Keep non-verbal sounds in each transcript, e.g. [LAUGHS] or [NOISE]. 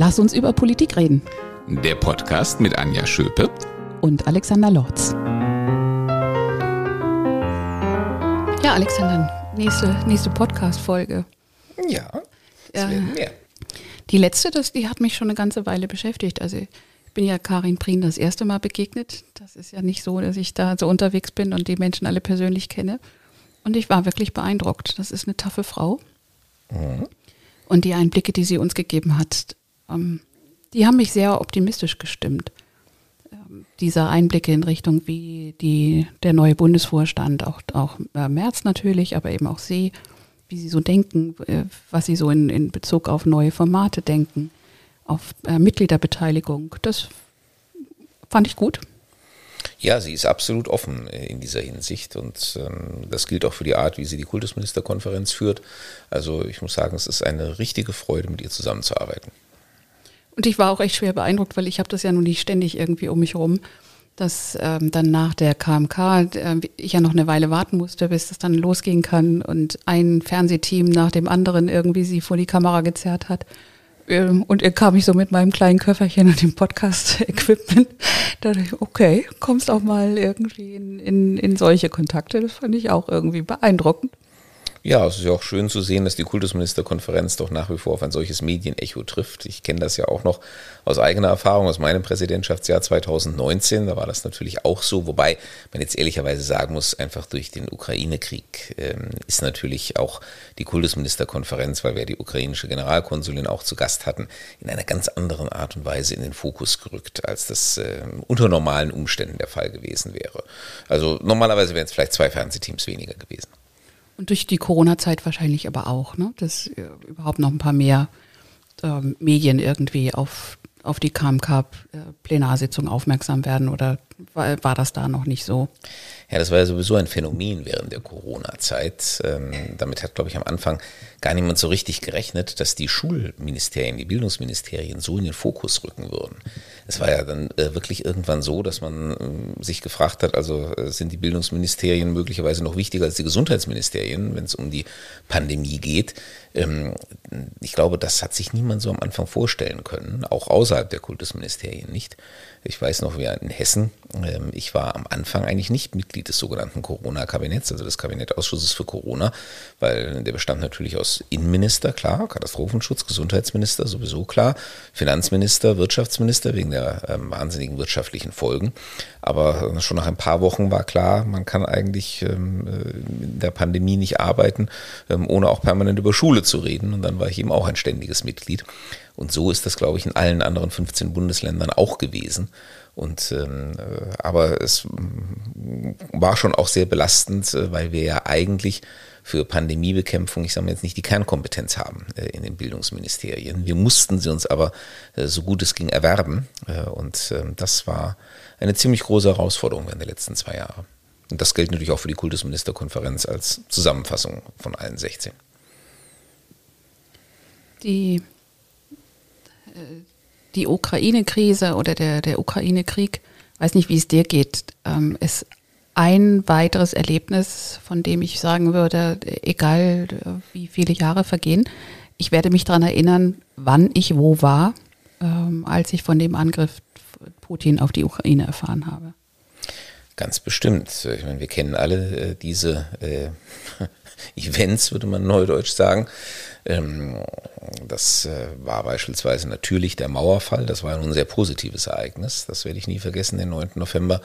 Lass uns über Politik reden. Der Podcast mit Anja Schöpe und Alexander Lorz. Ja, Alexander, nächste, nächste Podcast-Folge. Ja, es ja. werden mehr. Die letzte, das, die hat mich schon eine ganze Weile beschäftigt. Also ich bin ja Karin Prien das erste Mal begegnet. Das ist ja nicht so, dass ich da so unterwegs bin und die Menschen alle persönlich kenne. Und ich war wirklich beeindruckt. Das ist eine taffe Frau. Mhm. Und die Einblicke, die sie uns gegeben hat, ähm, die haben mich sehr optimistisch gestimmt. Ähm, diese Einblicke in Richtung, wie die, der neue Bundesvorstand, auch, auch äh, Merz natürlich, aber eben auch sie, wie sie so denken, äh, was sie so in, in Bezug auf neue Formate denken, auf äh, Mitgliederbeteiligung, das fand ich gut. Ja, sie ist absolut offen äh, in dieser Hinsicht und ähm, das gilt auch für die Art, wie sie die Kultusministerkonferenz führt. Also ich muss sagen, es ist eine richtige Freude, mit ihr zusammenzuarbeiten. Und ich war auch echt schwer beeindruckt, weil ich habe das ja nun nicht ständig irgendwie um mich herum, dass ähm, dann nach der KMK äh, ich ja noch eine Weile warten musste, bis das dann losgehen kann und ein Fernsehteam nach dem anderen irgendwie sie vor die Kamera gezerrt hat. Ähm, und kam ich so mit meinem kleinen Köfferchen und dem Podcast-Equipment. Da dachte ich, okay, kommst auch mal irgendwie in, in, in solche Kontakte. Das fand ich auch irgendwie beeindruckend. Ja, es ist ja auch schön zu sehen, dass die Kultusministerkonferenz doch nach wie vor auf ein solches Medienecho trifft. Ich kenne das ja auch noch aus eigener Erfahrung, aus meinem Präsidentschaftsjahr 2019. Da war das natürlich auch so, wobei man jetzt ehrlicherweise sagen muss, einfach durch den Ukraine-Krieg ähm, ist natürlich auch die Kultusministerkonferenz, weil wir die ukrainische Generalkonsulin auch zu Gast hatten, in einer ganz anderen Art und Weise in den Fokus gerückt, als das äh, unter normalen Umständen der Fall gewesen wäre. Also normalerweise wären es vielleicht zwei Fernsehteams weniger gewesen. Und durch die Corona-Zeit wahrscheinlich aber auch, ne? dass äh, überhaupt noch ein paar mehr ähm, Medien irgendwie auf, auf die KMK-Plenarsitzung äh, aufmerksam werden oder war, war das da noch nicht so? Ja, das war ja sowieso ein Phänomen während der Corona-Zeit. Ähm, damit hat, glaube ich, am Anfang gar niemand so richtig gerechnet, dass die Schulministerien, die Bildungsministerien so in den Fokus rücken würden. Es war ja dann äh, wirklich irgendwann so, dass man äh, sich gefragt hat, also äh, sind die Bildungsministerien möglicherweise noch wichtiger als die Gesundheitsministerien, wenn es um die Pandemie geht. Ähm, ich glaube, das hat sich niemand so am Anfang vorstellen können, auch außerhalb der Kultusministerien nicht. Ich weiß noch, wir in Hessen, ähm, ich war am Anfang eigentlich nicht Mitglied des sogenannten Corona-Kabinetts, also des Kabinettausschusses für Corona, weil der bestand natürlich aus Innenminister, klar, Katastrophenschutz, Gesundheitsminister, sowieso klar, Finanzminister, Wirtschaftsminister wegen der ähm, wahnsinnigen wirtschaftlichen Folgen. Aber schon nach ein paar Wochen war klar, man kann eigentlich ähm, äh, in der Pandemie nicht arbeiten, ohne auch permanent über Schule zu reden. Und dann war ich eben auch ein ständiges Mitglied. Und so ist das, glaube ich, in allen anderen 15 Bundesländern auch gewesen. Und ähm, äh, aber es mm, war schon auch sehr belastend, äh, weil wir ja eigentlich für Pandemiebekämpfung, ich sage mal jetzt nicht die Kernkompetenz haben äh, in den Bildungsministerien. Wir mussten sie uns aber äh, so gut es ging erwerben. Äh, und ähm, das war eine ziemlich große Herausforderung während der letzten zwei Jahre. Und das gilt natürlich auch für die Kultusministerkonferenz als Zusammenfassung von allen 16. Die die Ukraine-Krise oder der, der Ukraine-Krieg, weiß nicht, wie es dir geht, ähm, ist ein weiteres Erlebnis, von dem ich sagen würde, egal wie viele Jahre vergehen, ich werde mich daran erinnern, wann ich wo war, ähm, als ich von dem Angriff Putin auf die Ukraine erfahren habe. Ganz bestimmt. Ich meine, wir kennen alle äh, diese äh, [LAUGHS] Events, würde man neudeutsch sagen. Ähm, das äh, war beispielsweise natürlich der Mauerfall. Das war ein sehr positives Ereignis. Das werde ich nie vergessen, den 9. November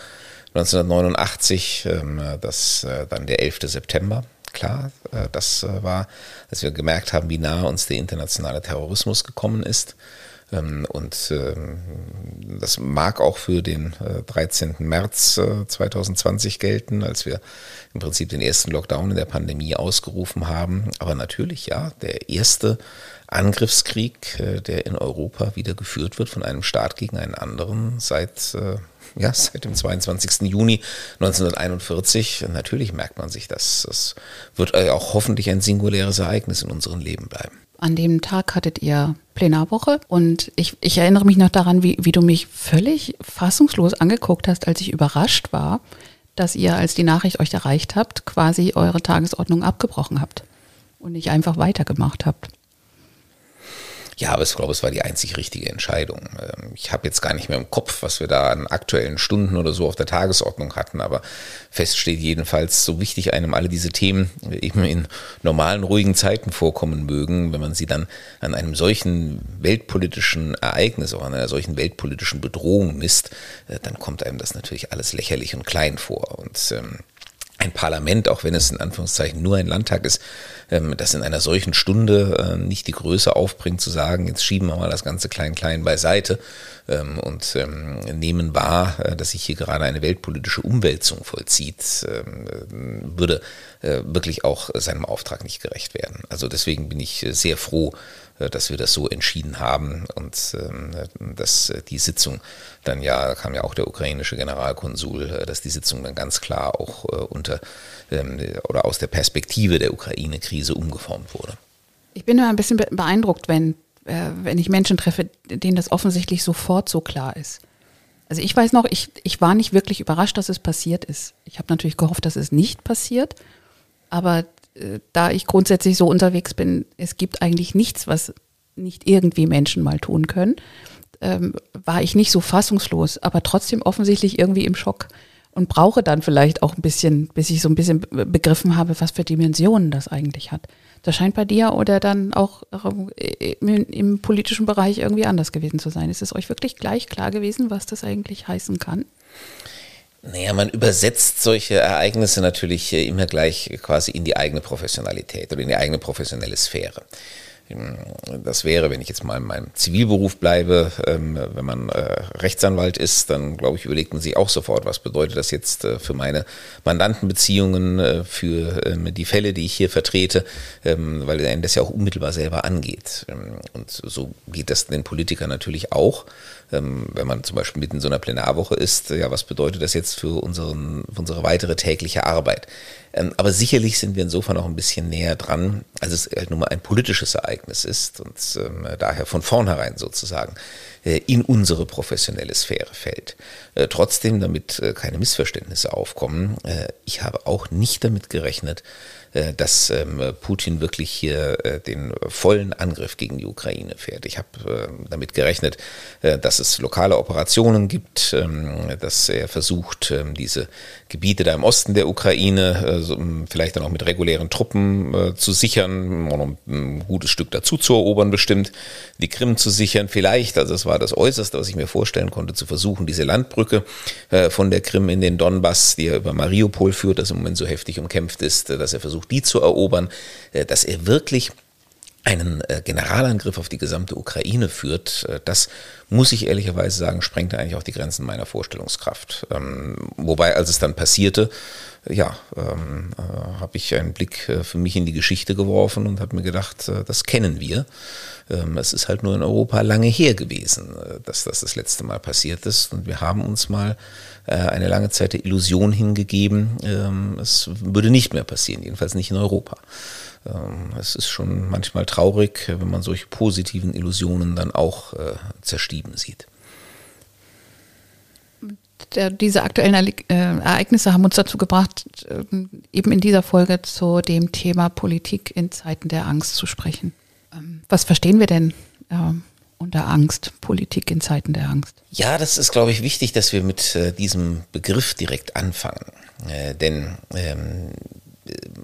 1989. Ähm, das äh, dann der 11. September. Klar, äh, das war, als wir gemerkt haben, wie nah uns der internationale Terrorismus gekommen ist. Ähm, und ähm, das mag auch für den 13. Äh, März 2020 äh, gelten, als wir im Prinzip den ersten Lockdown in der Pandemie ausgerufen haben. Aber natürlich, ja, der erste Angriffskrieg, äh, der in Europa wieder geführt wird von einem Staat gegen einen anderen seit, ja, seit dem 22. Juni 1941. Natürlich merkt man sich das. Das wird auch hoffentlich ein singuläres Ereignis in unserem Leben bleiben. An dem Tag hattet ihr Plenarwoche und ich, ich erinnere mich noch daran, wie, wie du mich völlig fassungslos angeguckt hast, als ich überrascht war, dass ihr, als die Nachricht euch erreicht habt, quasi eure Tagesordnung abgebrochen habt und nicht einfach weitergemacht habt. Ja, aber ich glaube, es war die einzig richtige Entscheidung. Ähm, ich habe jetzt gar nicht mehr im Kopf, was wir da an aktuellen Stunden oder so auf der Tagesordnung hatten, aber fest steht jedenfalls, so wichtig einem alle diese Themen eben in normalen, ruhigen Zeiten vorkommen mögen, wenn man sie dann an einem solchen weltpolitischen Ereignis, auch an einer solchen weltpolitischen Bedrohung misst, äh, dann kommt einem das natürlich alles lächerlich und klein vor. Und ähm, ein Parlament, auch wenn es in Anführungszeichen nur ein Landtag ist, ähm, das in einer solchen Stunde äh, nicht die Größe aufbringt, zu sagen, jetzt schieben wir mal das Ganze klein-klein beiseite ähm, und ähm, nehmen wahr, äh, dass sich hier gerade eine weltpolitische Umwälzung vollzieht, äh, würde wirklich auch seinem Auftrag nicht gerecht werden. Also deswegen bin ich sehr froh, äh, dass wir das so entschieden haben und ähm, dass äh, die Sitzung dann ja, da kam ja auch der ukrainische Generalkonsul, äh, dass die Sitzung dann ganz klar auch unter ähm, oder aus der Perspektive der Ukraine-Krise umgeformt wurde. Ich bin immer ein bisschen beeindruckt, wenn, wenn ich Menschen treffe, denen das offensichtlich sofort so klar ist. Also ich weiß noch, ich, ich war nicht wirklich überrascht, dass es passiert ist. Ich habe natürlich gehofft, dass es nicht passiert, aber äh, da ich grundsätzlich so unterwegs bin, es gibt eigentlich nichts, was nicht irgendwie Menschen mal tun können, ähm, war ich nicht so fassungslos, aber trotzdem offensichtlich irgendwie im Schock und brauche dann vielleicht auch ein bisschen, bis ich so ein bisschen begriffen habe, was für Dimensionen das eigentlich hat. Das scheint bei dir oder dann auch im, im politischen Bereich irgendwie anders gewesen zu sein. Ist es euch wirklich gleich klar gewesen, was das eigentlich heißen kann? Naja, man übersetzt solche Ereignisse natürlich immer gleich quasi in die eigene Professionalität oder in die eigene professionelle Sphäre. Das wäre, wenn ich jetzt mal in meinem Zivilberuf bleibe, ähm, wenn man äh, Rechtsanwalt ist, dann glaube ich, überlegt man sich auch sofort, was bedeutet das jetzt äh, für meine Mandantenbeziehungen, äh, für ähm, die Fälle, die ich hier vertrete, ähm, weil das ja auch unmittelbar selber angeht. Und so geht das den Politikern natürlich auch. Wenn man zum Beispiel mitten in so einer Plenarwoche ist, ja, was bedeutet das jetzt für, unseren, für unsere weitere tägliche Arbeit? Ähm, aber sicherlich sind wir insofern auch ein bisschen näher dran, als es halt nun mal ein politisches Ereignis ist und ähm, daher von vornherein sozusagen in unsere professionelle Sphäre fällt. Äh, trotzdem, damit äh, keine Missverständnisse aufkommen, äh, ich habe auch nicht damit gerechnet, äh, dass ähm, Putin wirklich hier äh, den vollen Angriff gegen die Ukraine fährt. Ich habe äh, damit gerechnet, dass es lokale Operationen gibt, ähm, dass er versucht, ähm, diese Gebiete da im Osten der Ukraine vielleicht dann auch mit regulären Truppen zu sichern, ein gutes Stück dazu zu erobern bestimmt, die Krim zu sichern vielleicht, also es war das Äußerste, was ich mir vorstellen konnte, zu versuchen, diese Landbrücke von der Krim in den Donbass, die er über Mariupol führt, das im Moment so heftig umkämpft ist, dass er versucht, versucht, die zu erobern, äh, dass er wirklich einen äh, Generalangriff auf die gesamte Ukraine führt, äh, das muss ich ehrlicherweise sagen, sprengte eigentlich auch die Grenzen meiner Vorstellungskraft. Ähm, wobei, als es dann passierte, ja, ähm, äh, habe ich einen Blick äh, für mich in die Geschichte geworfen und habe mir gedacht, äh, das kennen wir. Ähm, es ist halt nur in Europa lange her gewesen, dass das das letzte Mal passiert ist und wir haben uns mal eine lange Zeit der Illusion hingegeben, es würde nicht mehr passieren, jedenfalls nicht in Europa. Ähm, es ist schon manchmal traurig, wenn man solche positiven Illusionen dann auch äh, zerstieben sieht. Der, diese aktuellen äh, Ereignisse haben uns dazu gebracht, ähm, eben in dieser Folge zu dem Thema Politik in Zeiten der Angst zu sprechen. Ähm, was verstehen wir denn unter Angst, Politik in Zeiten der Angst? Ja, das ist, glaube ich, wichtig, dass wir mit äh, diesem Begriff direkt anfangen. Äh, denn ähm,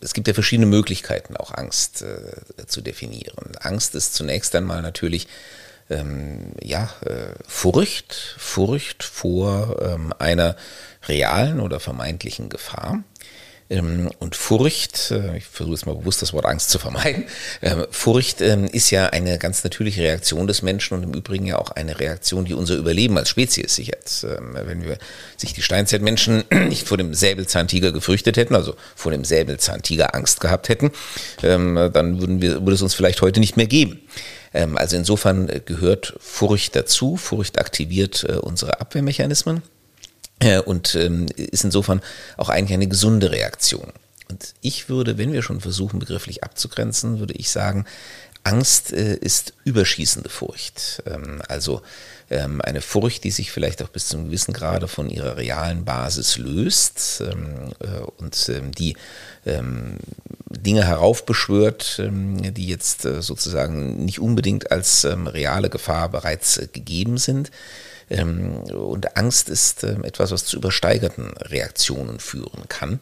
es gibt ja verschiedene Möglichkeiten, auch Angst äh, zu definieren. Angst ist zunächst einmal natürlich ähm, ja, äh, Furcht, Furcht vor ähm, einer realen oder vermeintlichen Gefahr. Ähm, und Furcht, äh, ich versuche jetzt mal bewusst das Wort Angst zu vermeiden, ähm, Furcht ähm, ist ja eine ganz natürliche Reaktion des Menschen und im Übrigen ja auch eine Reaktion, die unser Überleben als Spezies sichert. Wenn wir sich die Steinzeitmenschen [CLEARS THROAT] nicht vor dem Säbelzahntiger gefürchtet hätten, also vor dem Säbelzahntiger Angst gehabt hätten, dann würden wir, würde es uns vielleicht heute nicht mehr geben. Also insofern gehört Furcht dazu. Furcht aktiviert äh, unsere Abwehrmechanismen. Äh, und ähm, ist insofern auch eigentlich eine gesunde Reaktion. Und ich würde, wenn wir schon versuchen, begrifflich abzugrenzen, würde ich sagen, Angst äh, ist überschießende Furcht. Ähm, also ähm, eine Furcht, die sich vielleicht auch bis zu einem gewissen Grade von ihrer realen Basis löst äh, und die Dinge heraufbeschwört, die jetzt sozusagen nicht unbedingt als reale Gefahr bereits gegeben sind. Und Angst ist etwas, was zu übersteigerten Reaktionen führen kann.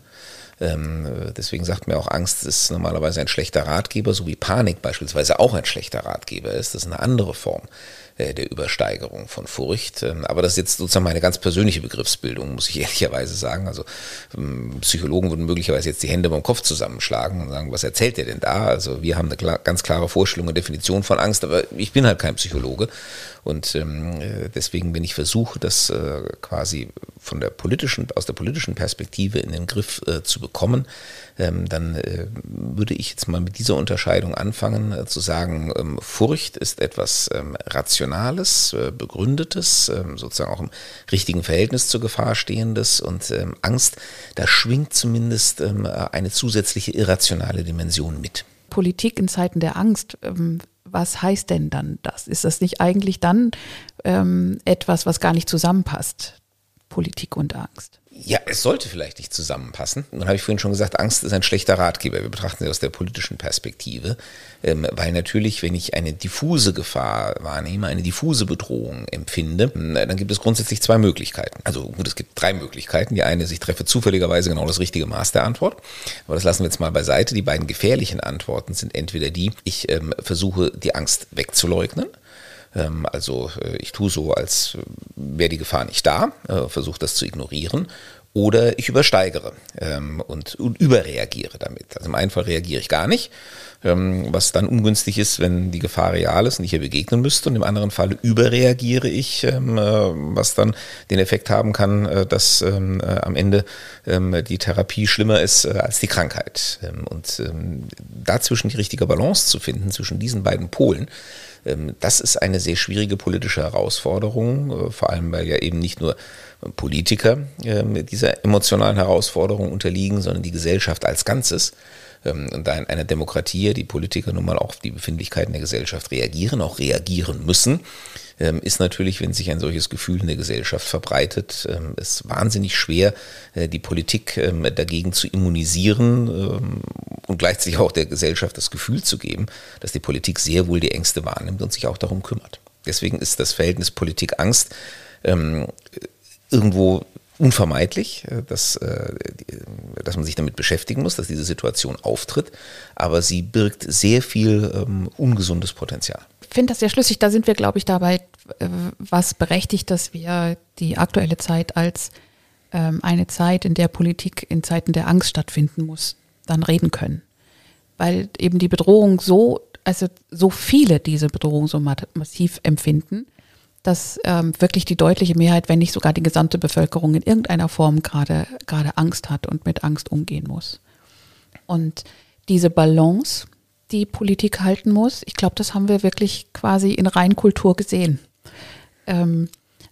Ähm, deswegen sagt mir auch, Angst ist normalerweise ein schlechter Ratgeber, so wie Panik beispielsweise auch ein schlechter Ratgeber ist. Das ist eine andere Form äh, der Übersteigerung von Furcht. Ähm, aber das ist jetzt sozusagen meine ganz persönliche Begriffsbildung, muss ich [LAUGHS] ehrlicherweise sagen. Also ähm, Psychologen würden möglicherweise jetzt die Hände beim Kopf zusammenschlagen und sagen, was erzählt der denn da? Also wir haben eine ganz klare Vorstellung und Definition von Angst, aber ich bin halt kein Psychologe und ähm, äh, deswegen, wenn ich versuche, das äh, quasi von der politischen, aus der politischen Perspektive in den Griff äh, zu bekommen, ähm, dann äh, würde ich jetzt mal mit dieser Unterscheidung anfangen, äh, zu sagen, ähm, Furcht ist etwas ähm, Rationales, äh, Begründetes, ähm, sozusagen auch im richtigen Verhältnis zur Gefahr stehendes und ähm, Angst, da schwingt zumindest ähm, eine zusätzliche irrationale Dimension mit. Politik in Zeiten der Angst was heißt denn dann das? Ist das nicht eigentlich dann ähm, etwas, was gar nicht zusammenpasst? Politik und Angst. Ja, es sollte vielleicht nicht zusammenpassen. Dann habe ich vorhin schon gesagt, Angst ist ein schlechter Ratgeber. Wir betrachten sie aus der politischen Perspektive, ähm, weil natürlich, wenn ich eine diffuse Gefahr wahrnehme, eine diffuse Bedrohung empfinde, dann gibt es grundsätzlich zwei Möglichkeiten. Also gut, es gibt drei Möglichkeiten. Die eine ist, ich treffe zufälligerweise genau das richtige Maß der Antwort. Aber das lassen wir jetzt mal beiseite. Die beiden gefährlichen Antworten sind entweder die, ich ähm, versuche, die Angst wegzuleugnen also äh, ich tue so, als äh, wäre die Gefahr nicht da, äh, versuche das zu ignorieren. Oder ich übersteigere ähm, und, überreagiere damit. Also im einen Fall reagiere ich gar nicht, ähm, was dann ungünstig ist, wenn die Gefahr real ist und ich ihr begegnen müsste. Und im anderen Fall überreagiere ich, was dann den Effekt haben kann, dass am Ende die Therapie schlimmer ist als die Krankheit. und dazwischen die richtige Balance zu finden, zwischen diesen beiden Polen, ähm, das ist eine sehr schwierige politische Herausforderung, äh, vor allem weil ja eben nicht nur Politiker ähm, dieser emotionalen Herausforderung unterliegen, sondern die Gesellschaft als Ganzes. Ähm, und da in einer Demokratie die Politiker nun mal auf die Befindlichkeiten der Gesellschaft reagieren, auch reagieren müssen, ähm, ist natürlich, wenn sich ein solches Gefühl in der Gesellschaft verbreitet, ähm, ist wahnsinnig schwer, äh, die Politik dagegen zu immunisieren und gleichzeitig auch der Gesellschaft das Gefühl zu geben, dass die Politik sehr wohl die Ängste wahrnimmt und sich auch darum kümmert. Deswegen ist das Verhältnis Politik-Angst irgendwo unvermeidlich, äh, dass, äh, dass man sich damit beschäftigen muss, dass diese Situation auftritt, aber sie birgt sehr viel ähm, ungesundes Potenzial. Ich finde das sehr schlüssig. Da sind wir, glaube ich, dabei, äh, was berechtigt, dass wir die aktuelle Zeit als ähm, eine Zeit, in der Politik in Zeiten der Angst stattfinden muss, dann reden können. Weil eben die Bedrohung so, also so viele diese Bedrohung so massiv empfinden, dass ähm, wirklich die deutliche Mehrheit, wenn nicht sogar die gesamte Bevölkerung in irgendeiner Form gerade gerade Angst hat und mit Angst umgehen muss. Und diese Balance, die Politik halten muss, ich glaube, das haben wir wirklich quasi in Reinkultur gesehen. Ähm,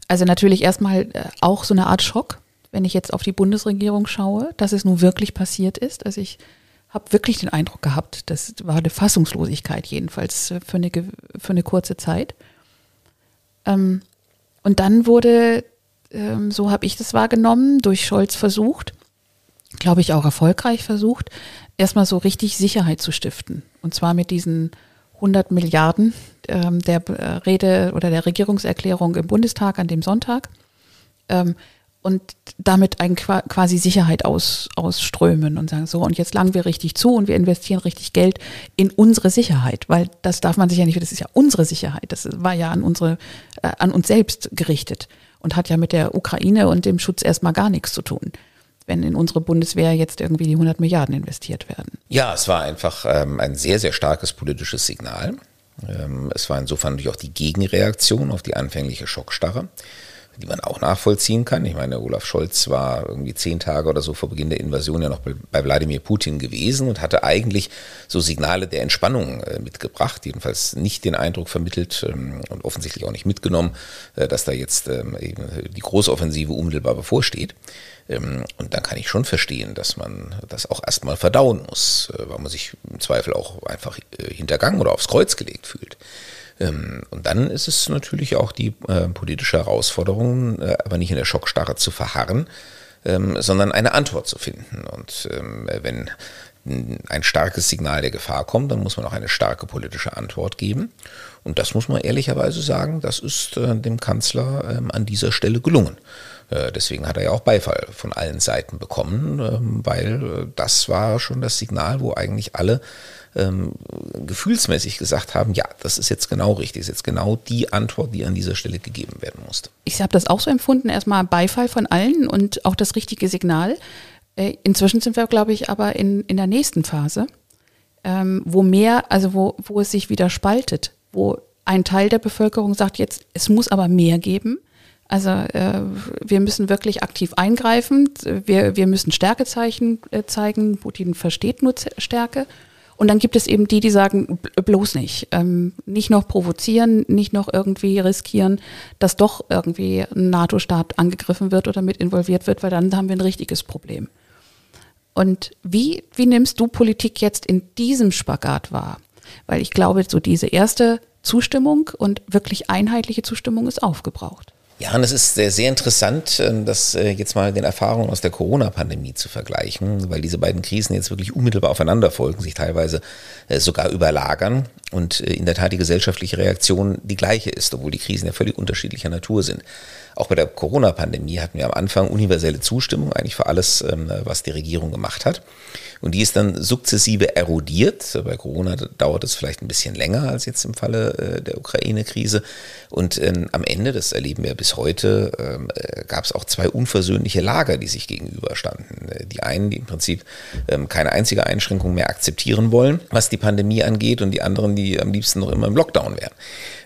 also natürlich erstmal äh, auch so eine Art Schock, wenn ich jetzt auf die Bundesregierung schaue, dass es nun wirklich passiert ist. Also ich habe wirklich den Eindruck gehabt, das war eine Fassungslosigkeit jedenfalls für eine, für eine kurze Zeit. Ähm, und dann wurde, ähm, so habe ich das wahrgenommen, durch Scholz versucht, glaube ich auch erfolgreich versucht, erstmal so richtig Sicherheit zu stiften. Und zwar mit diesen 100 Milliarden ähm, der äh, Rede oder der Regierungserklärung im Bundestag an dem Sonntag. Ähm, und damit ein, quasi Sicherheit aus, ausströmen und sagen, so, und jetzt langen wir richtig zu und wir investieren richtig Geld in unsere Sicherheit, weil das darf man sich ja nicht, das ist ja unsere Sicherheit, das war ja an unsere, äh, an uns selbst gerichtet und hat ja mit der Ukraine und dem Schutz erstmal gar nichts zu tun wenn in unsere Bundeswehr jetzt irgendwie die 100 Milliarden investiert werden. Ja, es war einfach ähm, ein sehr, sehr starkes politisches Signal. Ähm, es war insofern natürlich auch die Gegenreaktion auf die anfängliche Schockstarre. Die man auch nachvollziehen kann. Ich meine, Olaf Scholz war irgendwie zehn Tage oder so vor Beginn der Invasion ja noch bei Wladimir Putin gewesen und hatte eigentlich so Signale der Entspannung äh, mitgebracht, jedenfalls nicht den Eindruck vermittelt ähm, und offensichtlich auch nicht mitgenommen, äh, dass da jetzt ähm, die Großoffensive unmittelbar bevorsteht. Ähm, und dann kann ich schon verstehen, dass man das auch erstmal verdauen muss, äh, weil man sich im Zweifel auch einfach hintergangen oder aufs Kreuz gelegt fühlt. Ähm, und dann ist es natürlich auch die äh, politische Herausforderung, äh, aber nicht in der Schockstarre zu verharren, ähm, sondern eine Antwort zu finden. Und ähm, wenn ein starkes Signal der Gefahr kommt, dann muss man auch eine starke politische Antwort geben. Und das muss man ehrlicherweise sagen, das ist äh, dem Kanzler ähm, an dieser Stelle gelungen. Äh, deswegen hat er ja auch Beifall von allen Seiten bekommen, ähm, weil äh, das war schon das Signal, wo eigentlich alle ähm, gefühlsmäßig gesagt haben, ja, das ist jetzt genau richtig, ist jetzt genau die Antwort, die an dieser Stelle gegeben werden musste. Ich habe das auch so empfunden, erstmal Beifall von allen und auch das richtige Signal. Äh, inzwischen sind wir, glaube ich, aber in, in der nächsten Phase, ähm, wo mehr, also wo, wo es sich wieder spaltet, wo ein Teil der Bevölkerung sagt jetzt, es muss aber mehr geben. Also äh, wir müssen wirklich aktiv eingreifen. Wir, wir müssen Stärkezeichen äh, zeigen. Putin versteht nur Stärke. Und dann gibt es eben die, die sagen, bloß nicht. Ähm, nicht noch provozieren, nicht noch irgendwie riskieren, dass doch irgendwie ein NATO-Staat angegriffen wird oder mit involviert wird, weil dann haben wir ein richtiges Problem. Und wie, wie nimmst du Politik jetzt in diesem Spagat wahr? Weil ich glaube, so diese erste Zustimmung und wirklich einheitliche Zustimmung ist aufgebraucht. Ja, und es ist sehr, sehr interessant, ähm, das äh, jetzt mal den Erfahrungen aus der Corona-Pandemie zu vergleichen, weil diese beiden Krisen jetzt wirklich unmittelbar aufeinander folgen, sich teilweise äh, sogar überlagern und äh, in der Tat die gesellschaftliche Reaktion die gleiche ist, obwohl die Krisen ja völlig unterschiedlicher Natur sind. Auch bei der Corona-Pandemie hatten wir am Anfang universelle Zustimmung eigentlich für alles, ähm, was die Regierung gemacht hat. Und die ist dann sukzessive erodiert. Bei Corona dauert es vielleicht ein bisschen länger als jetzt im Falle äh, der Ukraine-Krise. Und ähm, am Ende, das erleben wir bis heute, ähm, äh, gab es auch zwei unversöhnliche Lager, die sich gegenüberstanden. Äh, die einen, die im Prinzip ähm, keine einzige Einschränkung mehr akzeptieren wollen, was die Pandemie angeht, und die anderen, die am liebsten noch immer im Lockdown wären.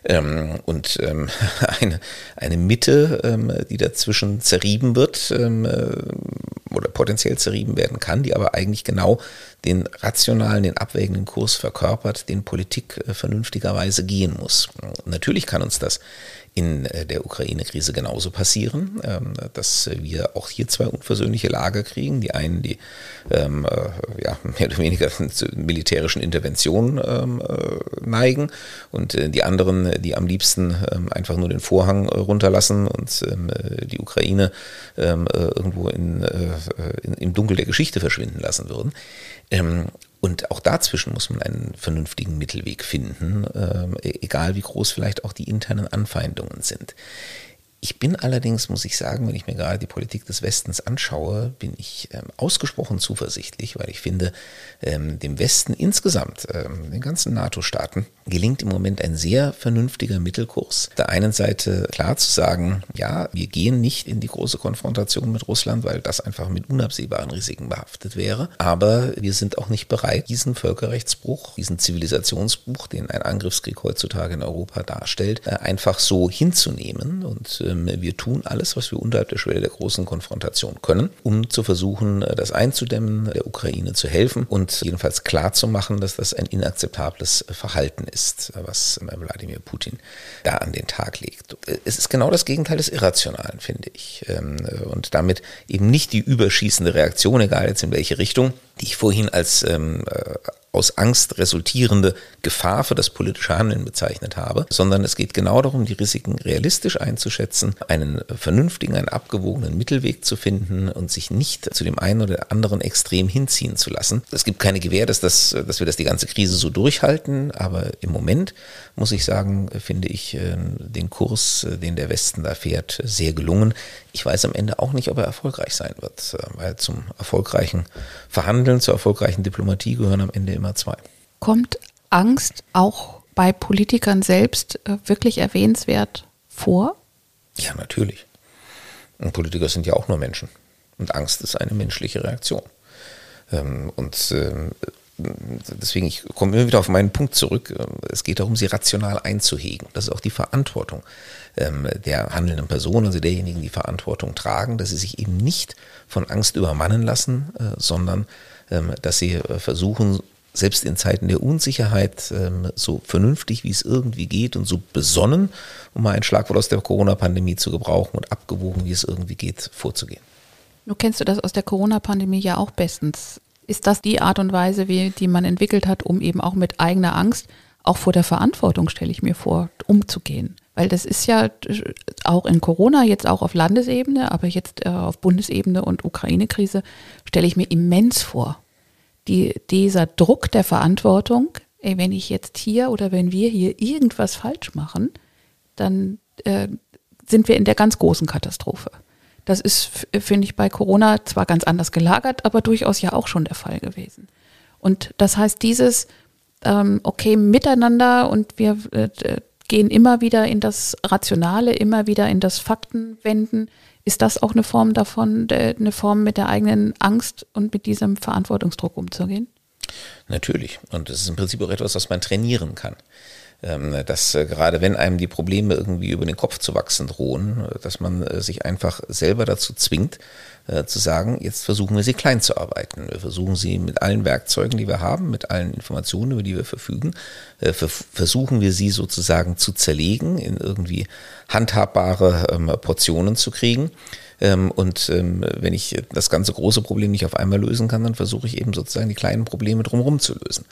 Ähm, und ähm, [LAUGHS] eine, eine Mitte, ähm, die dazwischen zerrieben wird ähm, äh, oder potenziell zerrieben werden kann, die aber eigentlich genau den rationalen, den abwägenden Kurs verkörpert, den Politik äh, vernünftigerweise gehen muss. Natürlich kann uns das in äh, der Ukraine-Krise genauso passieren, ähm, dass wir auch hier zwei unversöhnliche Lager kriegen. Die einen, die ähm, äh, ja, mehr oder weniger [LAUGHS] zu militärischen Interventionen ähm, äh, neigen und die anderen, die am liebsten einfach nur den Vorhang runterlassen und die Ukraine irgendwo in, in, im Dunkel der Geschichte verschwinden lassen würden. Und auch dazwischen muss man einen vernünftigen Mittelweg finden, äh, egal wie groß vielleicht auch die internen Anfeindungen sind. Ich bin allerdings, muss ich sagen, wenn ich mir gerade die Politik des Westens anschaue, bin ich ähm, ausgesprochen zuversichtlich, weil ich finde, ähm, dem Westen insgesamt, ähm, den ganzen NATO-Staaten, gelingt im Moment ein sehr vernünftiger Mittelkurs. Auf der einen Seite klar zu sagen, ja, wir gehen nicht in die große Konfrontation mit Russland, weil das einfach mit unabsehbaren Risiken behaftet wäre. Aber wir sind auch nicht bereit, diesen Völkerrechtsbruch, diesen Zivilisationsbruch, den ein Angriffskrieg heutzutage in Europa darstellt, äh, einfach so hinzunehmen und äh, ähm, wir tun alles, was wir unterhalb der Schwelle der großen Konfrontation können, um zu versuchen, äh, das einzudämmen, der Ukraine zu helfen und jedenfalls klar zu machen, dass das ein inakzeptables Verhalten ist, was äh, Wladimir Putin da an den Tag legt. Es ist genau das Gegenteil des Irrationalen, finde ich. Ähm, und damit eben nicht die überschießende Reaktion, egal jetzt in welche Richtung, die ich vorhin als ähm, äh, aus Angst resultierende Gefahr für das politische Handeln bezeichnet habe, sondern es geht genau darum, die Risiken realistisch einzuschätzen, einen vernünftigen, einen abgewogenen Mittelweg zu finden und sich nicht zu dem einen oder anderen Extrem hinziehen zu lassen. Es gibt keine Gewähr, dass, das, dass wir das die ganze Krise so durchhalten, aber im Moment muss ich sagen, finde ich äh, den Kurs, äh, den der Westen da fährt, sehr gelungen. Ich weiß am Ende auch nicht, ob er erfolgreich sein wird, äh, weil zum erfolgreichen Verhandeln, zur erfolgreichen Diplomatie gehören am Ende immer zwei. Kommt Angst auch bei Politikern selbst äh, wirklich erwähnenswert vor? Ja, natürlich. Und Politiker sind ja auch nur Menschen. Und Angst ist eine menschliche Reaktion. Ähm, und ähm, deswegen, ich komme immer wieder auf meinen Punkt zurück, es geht darum, sie rational einzuhegen. Das ist auch die Verantwortung ähm, der handelnden Person, also derjenigen, die Verantwortung tragen, dass sie sich eben nicht von Angst übermannen lassen, äh, sondern ähm, dass sie äh, versuchen, selbst in Zeiten der Unsicherheit ähm, so vernünftig wie es irgendwie geht und so besonnen, um mal ein Schlagwort aus der Corona-Pandemie zu gebrauchen und abgewogen, wie es irgendwie geht, vorzugehen. Du kennst du das aus der Corona-Pandemie ja auch bestens. Ist das die Art und Weise, wie, die man entwickelt hat, um eben auch mit eigener Angst, auch vor der Verantwortung, stelle ich mir vor, umzugehen? Weil das ist ja auch in Corona, jetzt auch auf Landesebene, aber jetzt äh, auf Bundesebene und Ukraine-Krise, stelle ich mir immens vor. Die, dieser Druck der Verantwortung, ey, wenn ich jetzt hier oder wenn wir hier irgendwas falsch machen, dann äh, sind wir in der ganz großen Katastrophe. Das ist, finde ich, bei Corona zwar ganz anders gelagert, aber durchaus ja auch schon der Fall gewesen. Und das heißt, dieses, ähm, okay, miteinander und wir äh, gehen immer wieder in das Rationale, immer wieder in das Faktenwenden. Ist das auch eine Form davon, eine Form mit der eigenen Angst und mit diesem Verantwortungsdruck umzugehen? Natürlich. Und das ist im Prinzip auch etwas, was man trainieren kann. Ähm, dass äh, gerade wenn einem die Probleme irgendwie über den Kopf zu wachsen drohen, äh, dass man äh, sich einfach selber dazu zwingt, zu sagen, jetzt versuchen wir sie klein zu arbeiten. Wir versuchen sie mit allen Werkzeugen, die wir haben, mit allen Informationen, über die wir verfügen, versuchen wir sie sozusagen zu zerlegen, in irgendwie handhabbare ähm, Portionen zu kriegen. Ähm, und wenn ich das ganze große Problem nicht auf einmal lösen kann, dann versuche ich eben sozusagen die kleinen Probleme drumherum zu lösen.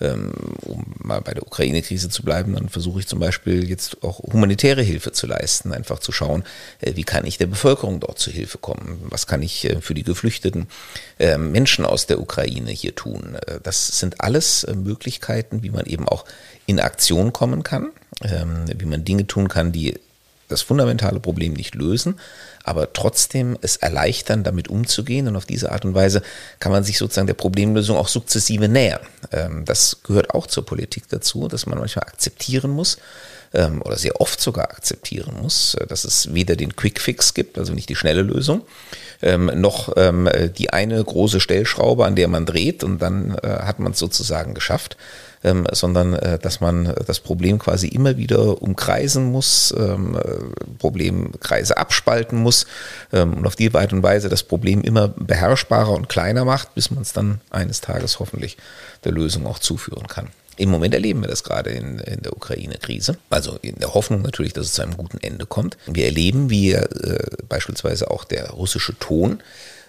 Ähm, um mal bei der Ukraine-Krise zu bleiben, dann versuche ich zum Beispiel jetzt auch humanitäre Hilfe zu leisten, einfach zu schauen, äh, wie kann ich der Bevölkerung dort zu Hilfe kommen, was kann ich äh, für die geflüchteten ähm, Menschen aus der Ukraine hier tun. Äh, das sind alles Möglichkeiten, wie man eben auch in Aktion kommen kann, ähm, wie man Dinge tun kann, die das fundamentale Problem nicht lösen, aber trotzdem es erleichtern, damit umzugehen. Und auf diese Art und Weise kann man sich sozusagen der Problemlösung auch sukzessive nähern. Ähm, das gehört auch zur Politik dazu, dass man manchmal akzeptieren muss, ähm, oder sehr oft sogar akzeptieren muss, äh, dass es weder den Quick Fix gibt, also nicht die schnelle Lösung, ähm, noch die eine große Stellschraube, an der man dreht und dann äh, hat man es sozusagen geschafft, ähm, sondern äh, dass man das Problem quasi immer wieder umkreisen muss, ähm, äh, Problemkreise abspalten muss ähm, und auf die Art und Weise das Problem immer beherrschbarer und kleiner macht, bis man es dann eines Tages hoffentlich der Lösung auch zuführen kann. Im Moment erleben wir das gerade in, in der Ukraine-Krise. Also in der Hoffnung natürlich, dass es zu einem guten Ende kommt. Wir erleben, wie äh, beispielsweise auch der russische Ton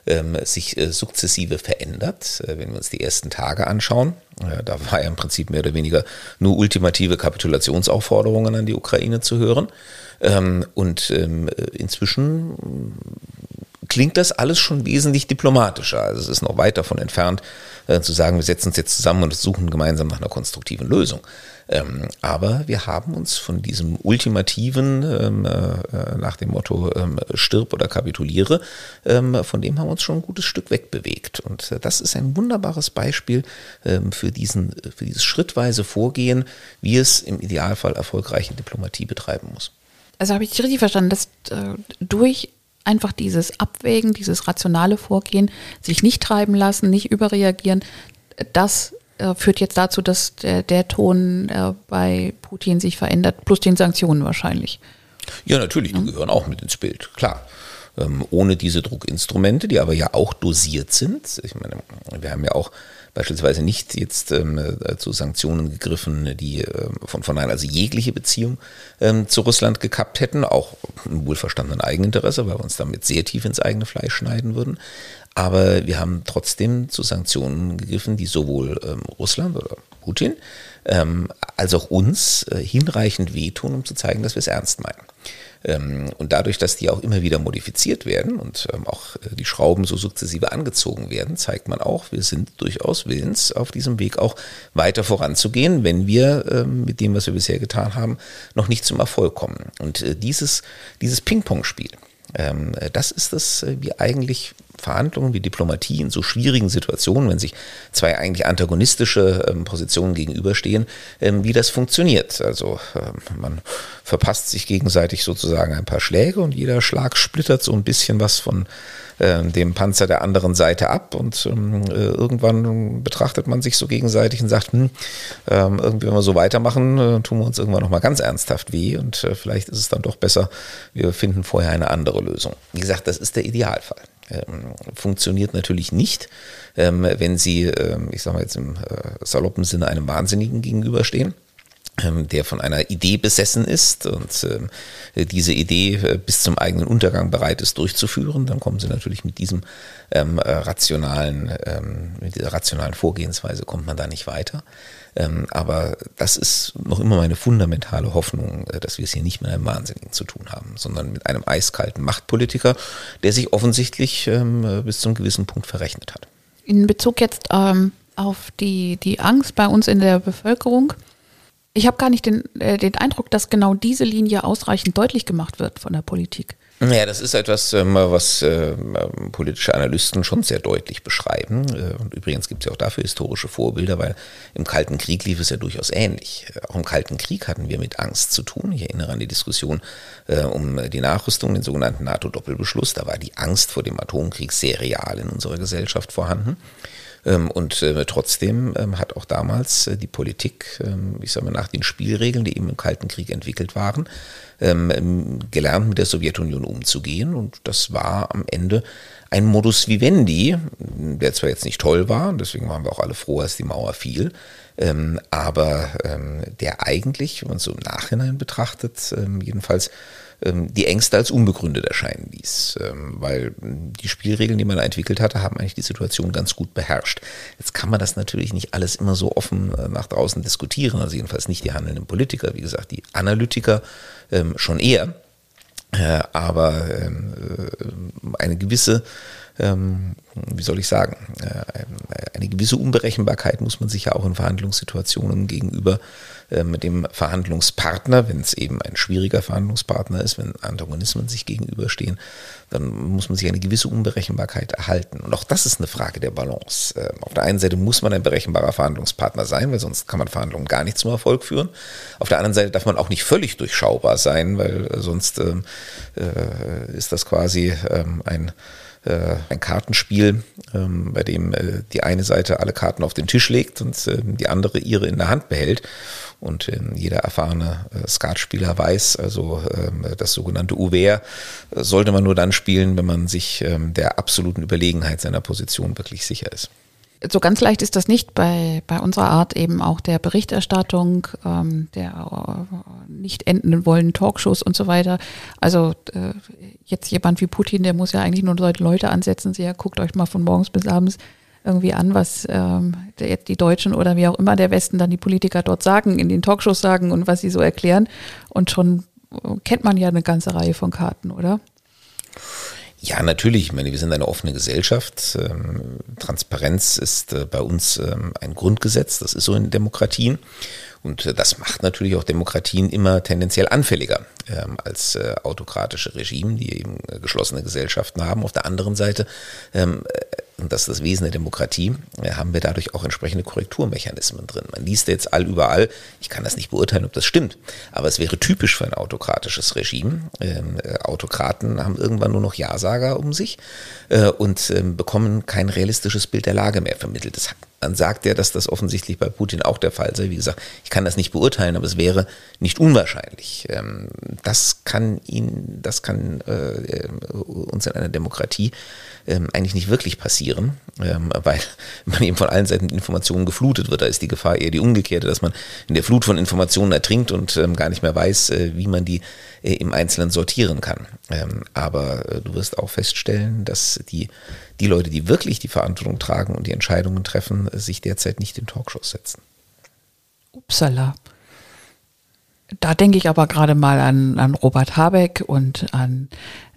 ähm, sich äh, sukzessive verändert. Äh, wenn wir uns die ersten Tage anschauen, äh, da war ja im Prinzip mehr oder weniger nur ultimative Kapitulationsaufforderungen an die Ukraine zu hören. Ähm, und ähm, inzwischen klingt das alles schon wesentlich diplomatischer. Also es ist noch weit davon entfernt, äh, zu sagen, wir setzen uns jetzt zusammen und suchen gemeinsam nach einer konstruktiven Lösung. Ähm, aber wir haben uns von diesem ultimativen, ähm, äh, nach dem Motto ähm, stirb oder kapituliere, ähm, von dem haben wir uns schon ein gutes Stück wegbewegt. Und äh, das ist ein wunderbares Beispiel ähm, für, diesen, für dieses schrittweise Vorgehen, wie es im Idealfall erfolgreiche Diplomatie betreiben muss. Also habe ich dich richtig verstanden, dass äh, durch einfach dieses Abwägen, dieses rationale Vorgehen, sich nicht treiben lassen, nicht überreagieren, das äh, führt jetzt dazu, dass der, der Ton äh, bei Putin sich verändert, plus den Sanktionen wahrscheinlich. Ja, natürlich, die gehören auch mit ins Bild, klar. Ähm, ohne diese Druckinstrumente, die aber ja auch dosiert sind. Ich meine, wir haben ja auch beispielsweise nicht jetzt ähm, äh, zu Sanktionen gegriffen, die äh, von vornherein also jegliche Beziehung ähm, zu Russland gekappt hätten, auch im wohlverstandenen Eigeninteresse, weil wir uns damit sehr tief ins eigene Fleisch schneiden würden. Aber wir haben trotzdem zu Sanktionen gegriffen, die sowohl ähm, Russland oder Putin ähm, als auch uns äh, hinreichend wehtun, um zu zeigen, dass wir es ernst meinen. Ähm, und dadurch, dass die auch immer wieder modifiziert werden und ähm, auch äh, die Schrauben so sukzessive angezogen werden, zeigt man auch, wir sind durchaus willens, auf diesem Weg auch weiter voranzugehen, wenn wir ähm, mit dem, was wir bisher getan haben, noch nicht zum Erfolg kommen. Und äh, dieses, dieses Ping-Pong-Spiel, das ist das, wie eigentlich Verhandlungen, wie Diplomatie in so schwierigen Situationen, wenn sich zwei eigentlich antagonistische ähm, Positionen gegenüberstehen, ähm, wie das funktioniert. Also ähm, man verpasst sich gegenseitig sozusagen ein paar Schläge und jeder Schlag splittert so ein bisschen was von äh, dem Panzer der anderen Seite ab und ähm, äh, irgendwann betrachtet man sich so gegenseitig und sagt, hm, ähm, irgendwie wenn wir so weitermachen, äh, tun wir uns irgendwann nochmal ganz ernsthaft weh und äh, vielleicht ist es dann doch besser, wir finden vorher eine andere Lösung. Wie gesagt, das ist der Idealfall. Ähm, funktioniert natürlich nicht, ähm, wenn Sie, ähm, ich sage mal jetzt im äh, saloppen Sinne, einem Wahnsinnigen gegenüberstehen der von einer Idee besessen ist und äh, diese Idee äh, bis zum eigenen Untergang bereit ist durchzuführen, dann kommen sie natürlich mit diesem ähm, äh, rationalen, ähm, mit dieser rationalen Vorgehensweise kommt man da nicht weiter. Ähm, aber das ist noch immer meine fundamentale Hoffnung, äh, dass wir es hier nicht mit einem Wahnsinnigen zu tun haben, sondern mit einem eiskalten Machtpolitiker, der sich offensichtlich ähm, äh, bis zum gewissen Punkt verrechnet hat. In Bezug jetzt ähm, auf die, die Angst bei uns in der Bevölkerung, ich habe gar nicht den, äh, den Eindruck, dass genau diese Linie ausreichend deutlich gemacht wird von der Politik. Ja, das ist etwas, ähm, was äh, politische Analysten schon sehr deutlich beschreiben. Äh, und übrigens gibt es ja auch dafür historische Vorbilder, weil im Kalten Krieg lief es ja durchaus ähnlich. Äh, auch im Kalten Krieg hatten wir mit Angst zu tun. Ich erinnere an die Diskussion äh, um die Nachrüstung, den sogenannten NATO-Doppelbeschluss. Da war die Angst vor dem Atomkrieg sehr real in unserer Gesellschaft vorhanden. Ähm, und äh, trotzdem ähm, hat auch damals äh, die Politik, ähm, ich sage mal, nach den Spielregeln, die eben im Kalten Krieg entwickelt waren, gelernt, mit der Sowjetunion umzugehen. Und das war am Ende ein Modus vivendi, der zwar jetzt nicht toll war, deswegen waren wir auch alle froh, als die Mauer fiel, aber der eigentlich, wenn man es so im Nachhinein betrachtet, jedenfalls die Ängste als unbegründet erscheinen ließ, ähm, weil die Spielregeln, die man da entwickelt hatte, haben eigentlich die Situation ganz gut beherrscht. Jetzt kann man das natürlich nicht alles immer so offen äh, nach draußen diskutieren, also jedenfalls nicht die handelnden Politiker, wie gesagt, die Analytiker ähm, schon eher, äh, aber äh, eine gewisse wie soll ich sagen, eine gewisse Unberechenbarkeit muss man sich ja auch in Verhandlungssituationen gegenüber äh, mit dem Verhandlungspartner, wenn es eben ein schwieriger Verhandlungspartner ist, wenn Antagonismen sich gegenüberstehen, dann muss man sich eine gewisse Unberechenbarkeit erhalten. Und auch das ist eine Frage der Balance. Äh, auf der einen Seite muss man ein berechenbarer Verhandlungspartner sein, weil sonst kann man Verhandlungen gar nicht zum Erfolg führen. Auf der anderen Seite darf man auch nicht völlig durchschaubar sein, weil sonst ähm, äh, ist das quasi ähm, ein äh, ein Kartenspiel, ähm, bei dem äh, die eine Seite alle Karten auf den Tisch legt und äh, die andere ihre in der Hand behält. Und äh, jeder erfahrene äh, Skatspieler weiß, also ähm, das sogenannte Uwehr äh, sollte man nur dann spielen, wenn man sich ähm, der absoluten Überlegenheit seiner Position wirklich sicher ist so ganz leicht ist das nicht bei, bei unserer Art eben auch der Berichterstattung, ähm, der äh, nicht enden wollen Talkshows und so weiter. Also äh, jetzt jemand wie Putin, der muss ja eigentlich nur Leute ansetzen. Sie ja, guckt euch mal von morgens bis abends irgendwie an, was ähm, die Deutschen oder wie auch immer der Westen dann die Politiker dort sagen, in den Talkshows sagen und was sie so erklären. Und schon äh, kennt man ja eine ganze Reihe von Karten, oder? Ja, natürlich. Ich meine, wir sind eine offene Gesellschaft. Ähm, Transparenz ist äh, bei uns ähm, ein Grundgesetz. Das ist so in Demokratien. Und äh, das macht natürlich auch Demokratien immer tendenziell anfälliger ähm, als äh, autokratische Regime, die eben geschlossene Gesellschaften haben. Auf der anderen Seite, und das ist das Wesen der Demokratie, äh, haben wir dadurch auch entsprechende Korrekturmechanismen drin. Man liest jetzt all überall, ich kann das nicht beurteilen, ob das stimmt, aber es wäre typisch für ein autokratisches Regime. Ähm, äh, Autokraten haben irgendwann nur noch Ja-Sager um sich und ähm, bekommen kein realistisches Bild der Lage mehr vermittelt. Das dann sagt er, dass das offensichtlich bei Putin auch der Fall sei. Wie gesagt, ich kann das nicht beurteilen, aber es wäre nicht unwahrscheinlich. Ähm, das kann ihn, das kann äh, uns in einer Demokratie ähm, eigentlich nicht wirklich passieren, ähm, weil [LAUGHS] man eben von allen Seiten mit Informationen geflutet wird. Da ist die Gefahr eher die umgekehrte, dass man in der Flut von Informationen ertrinkt und gar nicht mehr weiß, äh, wie man die äh, im Einzelnen sortieren kann. aber du wirst auch feststellen, dass die die Leute, die wirklich die Verantwortung tragen und die Entscheidungen treffen, sich derzeit nicht in Talkshows setzen. Upsala. Da denke ich aber gerade mal an, an Robert Habeck und an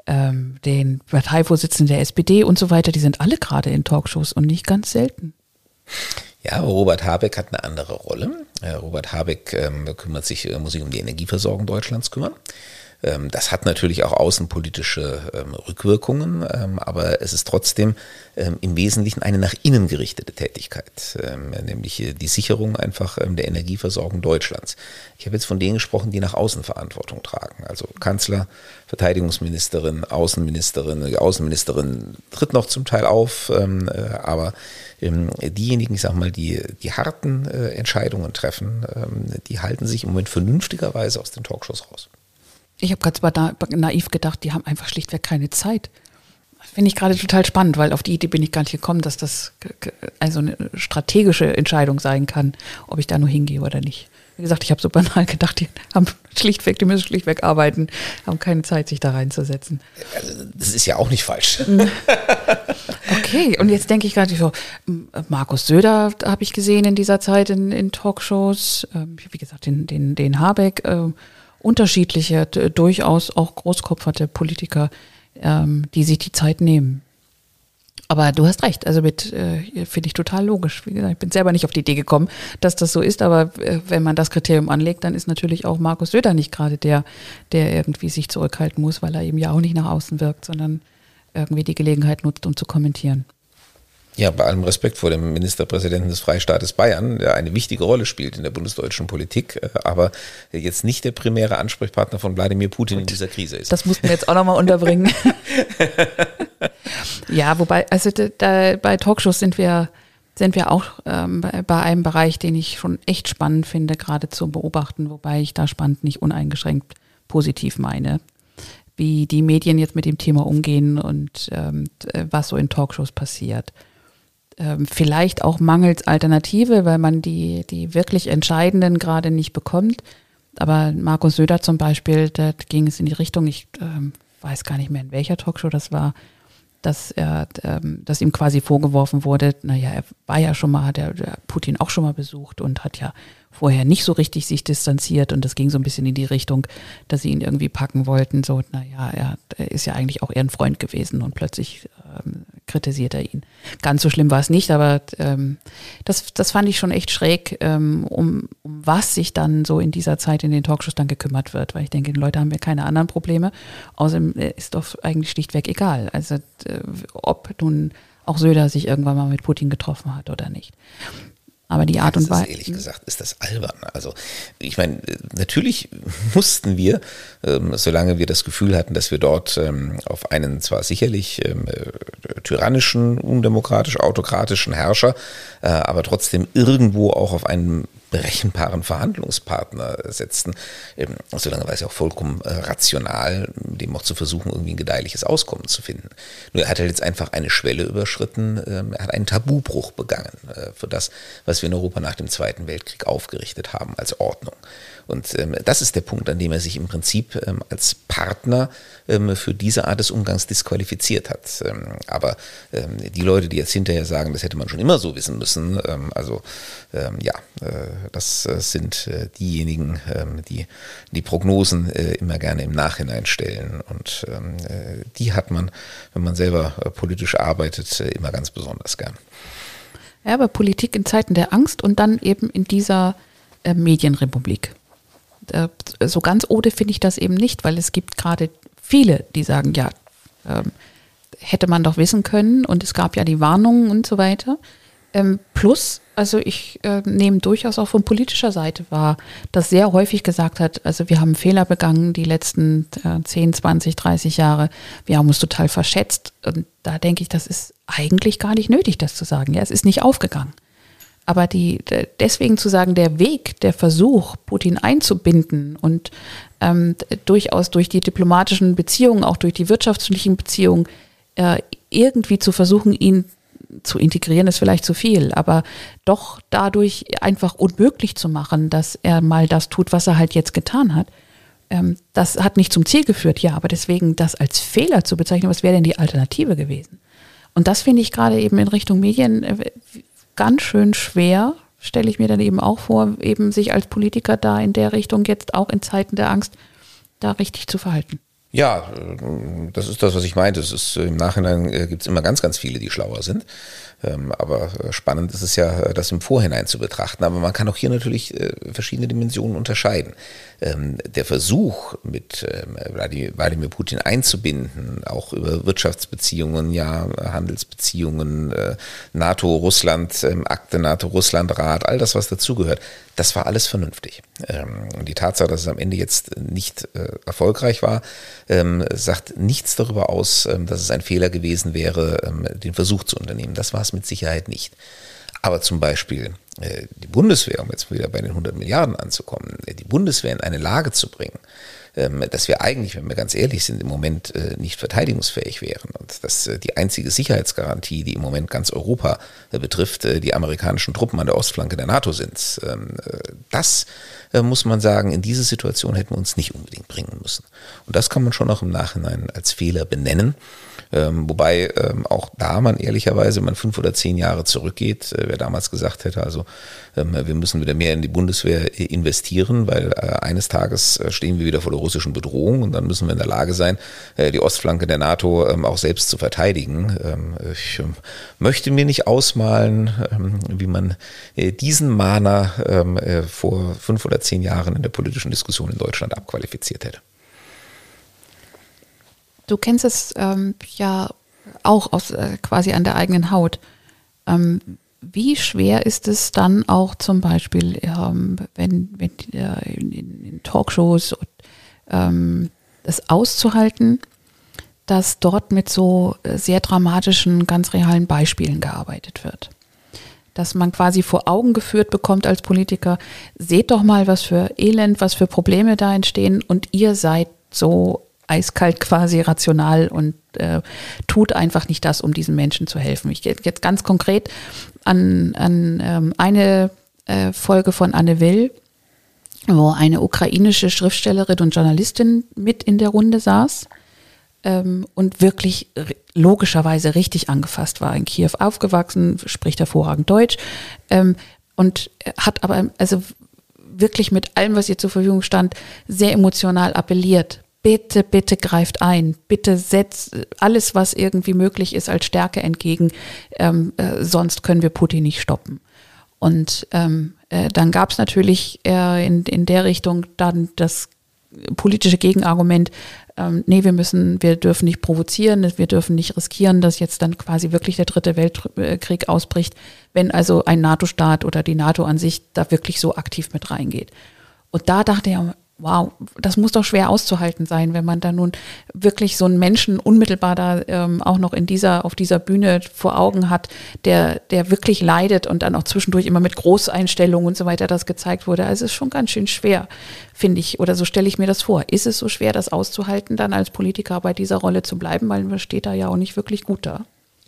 ähm, den Parteivorsitzenden der SPD und so weiter. Die sind alle gerade in Talkshows und nicht ganz selten. Ja, Robert Habeck hat eine andere Rolle. Robert Habeck ähm, kümmert sich, äh, muss sich um die Energieversorgung Deutschlands kümmern. Ähm, das hat natürlich auch außenpolitische ähm, Rückwirkungen, ähm, aber es ist trotzdem im Wesentlichen eine nach innen gerichtete Tätigkeit, nämlich die Sicherung einfach der Energieversorgung Deutschlands. Ich habe jetzt von denen gesprochen, die nach außen Verantwortung tragen, also Kanzler, Verteidigungsministerin, Außenministerin. Die Außenministerin tritt noch zum Teil auf, aber diejenigen, ich sage mal, die die harten äh, Entscheidungen treffen, die halten sich im Moment vernünftigerweise aus den Talkshows raus. Ich habe gerade naiv gedacht, die haben einfach schlichtweg keine Zeit. Finde ich gerade total spannend, weil auf die Idee bin ich gar nicht gekommen, dass das also eine strategische Entscheidung sein kann, ob ich da nur hingehe oder nicht. Wie gesagt, ich habe so banal gedacht, die haben schlichtweg, die müssen schlichtweg arbeiten, haben keine Zeit, sich da reinzusetzen. Also, das ist ja auch nicht falsch. okay, und jetzt denke ich gerade so, Markus Söder habe ich gesehen in dieser Zeit in, in Talkshows, ähm, wie gesagt, den, den, den Habeck, ähm, unterschiedliche, durchaus auch großkopferte Politiker, ähm, die sich die Zeit nehmen. Aber du hast recht, also mit äh, finde ich total logisch. Wie gesagt, ich bin selber nicht auf die Idee gekommen, dass das so ist, aber äh, wenn man das Kriterium anlegt, dann ist natürlich auch Markus Söder nicht gerade der, der irgendwie sich zurückhalten muss, weil er eben ja auch nicht nach außen wirkt, sondern irgendwie die Gelegenheit nutzt, um zu kommentieren. Ja, bei allem Respekt vor dem Ministerpräsidenten des Freistaates Bayern, der eine wichtige Rolle spielt in der bundesdeutschen Politik, äh, aber jetzt nicht der primäre Ansprechpartner von Wladimir Putin in dieser Krise ist. Das mussten wir jetzt auch nochmal unterbringen. [LAUGHS] ja, wobei, also da, bei Talkshows sind wir, sind wir auch ähm, bei, einem Bereich, den ich schon echt spannend finde, gerade zu beobachten, wobei ich da spannend nicht uneingeschränkt positiv meine wie die Medien jetzt mit dem Thema umgehen und ähm, was so in Talkshows passiert vielleicht auch mangels Alternative, weil man die, die wirklich Entscheidenden gerade nicht bekommt. Aber Markus Söder zum Beispiel, da ging es in die Richtung, ich ähm, weiß gar nicht mehr in welcher Talkshow das war, dass er, ähm, dass ihm quasi vorgeworfen wurde, naja, er war ja schon mal, hat er Putin auch schon mal besucht und hat ja vorher nicht so richtig sich distanziert und das ging so ein bisschen in die Richtung, dass sie ihn irgendwie packen wollten, so, naja, er, er ist ja eigentlich auch eher ein Freund gewesen und plötzlich ähm, kritisiert er ihn. Ganz so schlimm war es nicht, aber ähm, das, das fand ich schon echt schräg, ähm, um, um was sich dann so in dieser Zeit in den Talkshows dann gekümmert wird, weil ich denke, die Leute haben ja keine anderen Probleme, außerdem äh, ist doch eigentlich schlichtweg egal, also äh, ob nun auch Söder sich irgendwann mal mit Putin getroffen hat oder nicht. Aber die Art und Weise. Ehrlich gesagt ist das albern. Also ich meine, natürlich mussten wir, ähm, solange wir das Gefühl hatten, dass wir dort ähm, auf einen zwar sicherlich ähm, äh, tyrannischen, undemokratisch, autokratischen Herrscher, äh, aber trotzdem irgendwo auch auf einen berechenbaren Verhandlungspartner setzten. Ähm, solange war es ja auch vollkommen äh, rational, dem auch zu versuchen, irgendwie ein gedeihliches Auskommen zu finden. Nur er hat halt jetzt einfach eine Schwelle überschritten, ähm, er hat einen Tabubruch begangen äh, für das, was wir in Europa nach dem Zweiten Weltkrieg aufgerichtet haben als Ordnung. Und ähm, das ist der Punkt, an dem er sich im Prinzip ähm, als Partner ähm, für diese Art des Umgangs disqualifiziert hat. Ähm, aber ähm, die Leute, die jetzt hinterher sagen, das hätte man schon immer so wissen müssen, ähm, also ja, äh, das äh, sind äh, diejenigen, die die Prognosen äh, immer gerne im Nachhinein stellen. Und äh, die hat man, wenn man selber äh, politisch arbeitet, immer ganz besonders gern. Ja, aber Politik in Zeiten der Angst und dann eben in dieser Medienrepublik. Äh, so ganz ode finde ich das eben nicht, weil es gibt gerade viele, die sagen, ja, ähm, hätte man doch wissen können und es gab ja die Warnungen und so weiter. Ähm, plus, also ich äh, nehme durchaus auch von politischer Seite wahr, dass sehr häufig gesagt hat, also wir haben Fehler begangen die letzten äh, 10, 20, 30 Jahre, wir haben uns total verschätzt. Und da denke ich, das ist eigentlich gar nicht nötig, das zu sagen. Ja, es ist nicht aufgegangen. Aber die, deswegen zu sagen, der Weg, der Versuch, Putin einzubinden und ähm, durchaus durch die diplomatischen Beziehungen, auch durch die wirtschaftlichen Beziehungen, äh, irgendwie zu versuchen, ihn zu integrieren, ist vielleicht zu viel, aber doch dadurch einfach unmöglich zu machen, dass er mal das tut, was er halt jetzt getan hat. Ähm, das hat nicht zum Ziel geführt, ja, aber deswegen das als Fehler zu bezeichnen, was wäre denn die Alternative gewesen? Und das finde ich gerade eben in Richtung Medien äh, ganz schön schwer, stelle ich mir dann eben auch vor, eben sich als Politiker da in der Richtung jetzt auch in Zeiten der Angst da richtig zu verhalten. Ja, das ist das, was ich meinte. Es ist, Im Nachhinein äh, gibt es immer ganz, ganz viele, die schlauer sind. Ähm, aber äh, spannend ist es ja, das im Vorhinein zu betrachten. Aber man kann auch hier natürlich äh, verschiedene Dimensionen unterscheiden. Ähm, der Versuch, mit ähm, Wladimir Putin einzubinden, auch über Wirtschaftsbeziehungen, ja, Handelsbeziehungen, äh, NATO, Russland, Akte NATO, Russland-Rat, all das, was dazugehört, das war alles vernünftig. Und die Tatsache, dass es am Ende jetzt nicht erfolgreich war, sagt nichts darüber aus, dass es ein Fehler gewesen wäre, den Versuch zu unternehmen. Das war es mit Sicherheit nicht. Aber zum Beispiel äh, die Bundeswehr, um jetzt wieder bei den 100 Milliarden anzukommen, äh, die Bundeswehr in eine Lage zu bringen, ähm, dass wir eigentlich, wenn wir ganz ehrlich sind, im Moment äh, nicht verteidigungsfähig wären und dass die einzige Sicherheitsgarantie, die im Moment ganz Europa betrifft, die amerikanischen Truppen an der Ostflanke der NATO sind. Ähm, das muss man sagen, in diese Situation hätten wir uns nicht unbedingt bringen müssen. Und das kann man schon auch im Nachhinein als Fehler benennen. Ähm, wobei ähm, auch da man ehrlicherweise, wenn man fünf oder zehn Jahre zurückgeht, äh, wer damals gesagt hätte, also ähm, wir müssen wieder mehr in die Bundeswehr äh, investieren, weil äh, eines Tages äh, stehen wir wieder vor der russischen Bedrohung und dann müssen wir in der Lage sein, äh, die Ostflanke der NATO ähm, auch selbst zu verteidigen. Ähm, ich ähm, möchte mir nicht ausmalen, wie man äh, diesen Mahner vor fünf oder zehn Jahren in der politischen Diskussion in Deutschland abqualifiziert hätte. Du kennst es ähm, ja auch aus äh, quasi an der eigenen Haut. Ähm, wie schwer ist es dann auch zum Beispiel, ähm, wenn, wenn äh, in, in, Talkshows ähm, das auszuhalten, dass dort mit so äh, sehr dramatischen, ganz realen Beispielen gearbeitet wird? Dass man quasi vor Augen geführt bekommt als Politiker, seht doch mal, was für Elend, was für Probleme da entstehen und ihr seid so eiskalt quasi rational und äh, tut einfach nicht das, um diesen Menschen zu helfen. Ich gehe jetzt ganz konkret an, an ähm, eine äh, Folge von Anne Will, wo eine ukrainische Schriftstellerin und Journalistin mit in der Runde saß ähm, und wirklich logischerweise richtig angefasst war. In Kiew aufgewachsen, spricht hervorragend Deutsch ähm, und hat aber also wirklich mit allem, was ihr zur Verfügung stand, sehr emotional appelliert bitte, bitte greift ein, bitte setzt alles, was irgendwie möglich ist, als Stärke entgegen, ähm, äh, sonst können wir Putin nicht stoppen. Und ähm, äh, dann gab es natürlich äh, in, in der Richtung dann das politische Gegenargument, ähm, nee, wir müssen, wir dürfen nicht provozieren, wir dürfen nicht riskieren, dass jetzt dann quasi wirklich der dritte Weltkrieg ausbricht, wenn also ein NATO-Staat oder die NATO an sich da wirklich so aktiv mit reingeht. Und da dachte er, wow, das muss doch schwer auszuhalten sein, wenn man da nun wirklich so einen Menschen unmittelbar da ähm, auch noch in dieser, auf dieser Bühne vor Augen hat, der, der wirklich leidet und dann auch zwischendurch immer mit Großeinstellungen und so weiter das gezeigt wurde. Also es ist schon ganz schön schwer, finde ich, oder so stelle ich mir das vor. Ist es so schwer, das auszuhalten, dann als Politiker bei dieser Rolle zu bleiben, weil man steht da ja auch nicht wirklich gut da?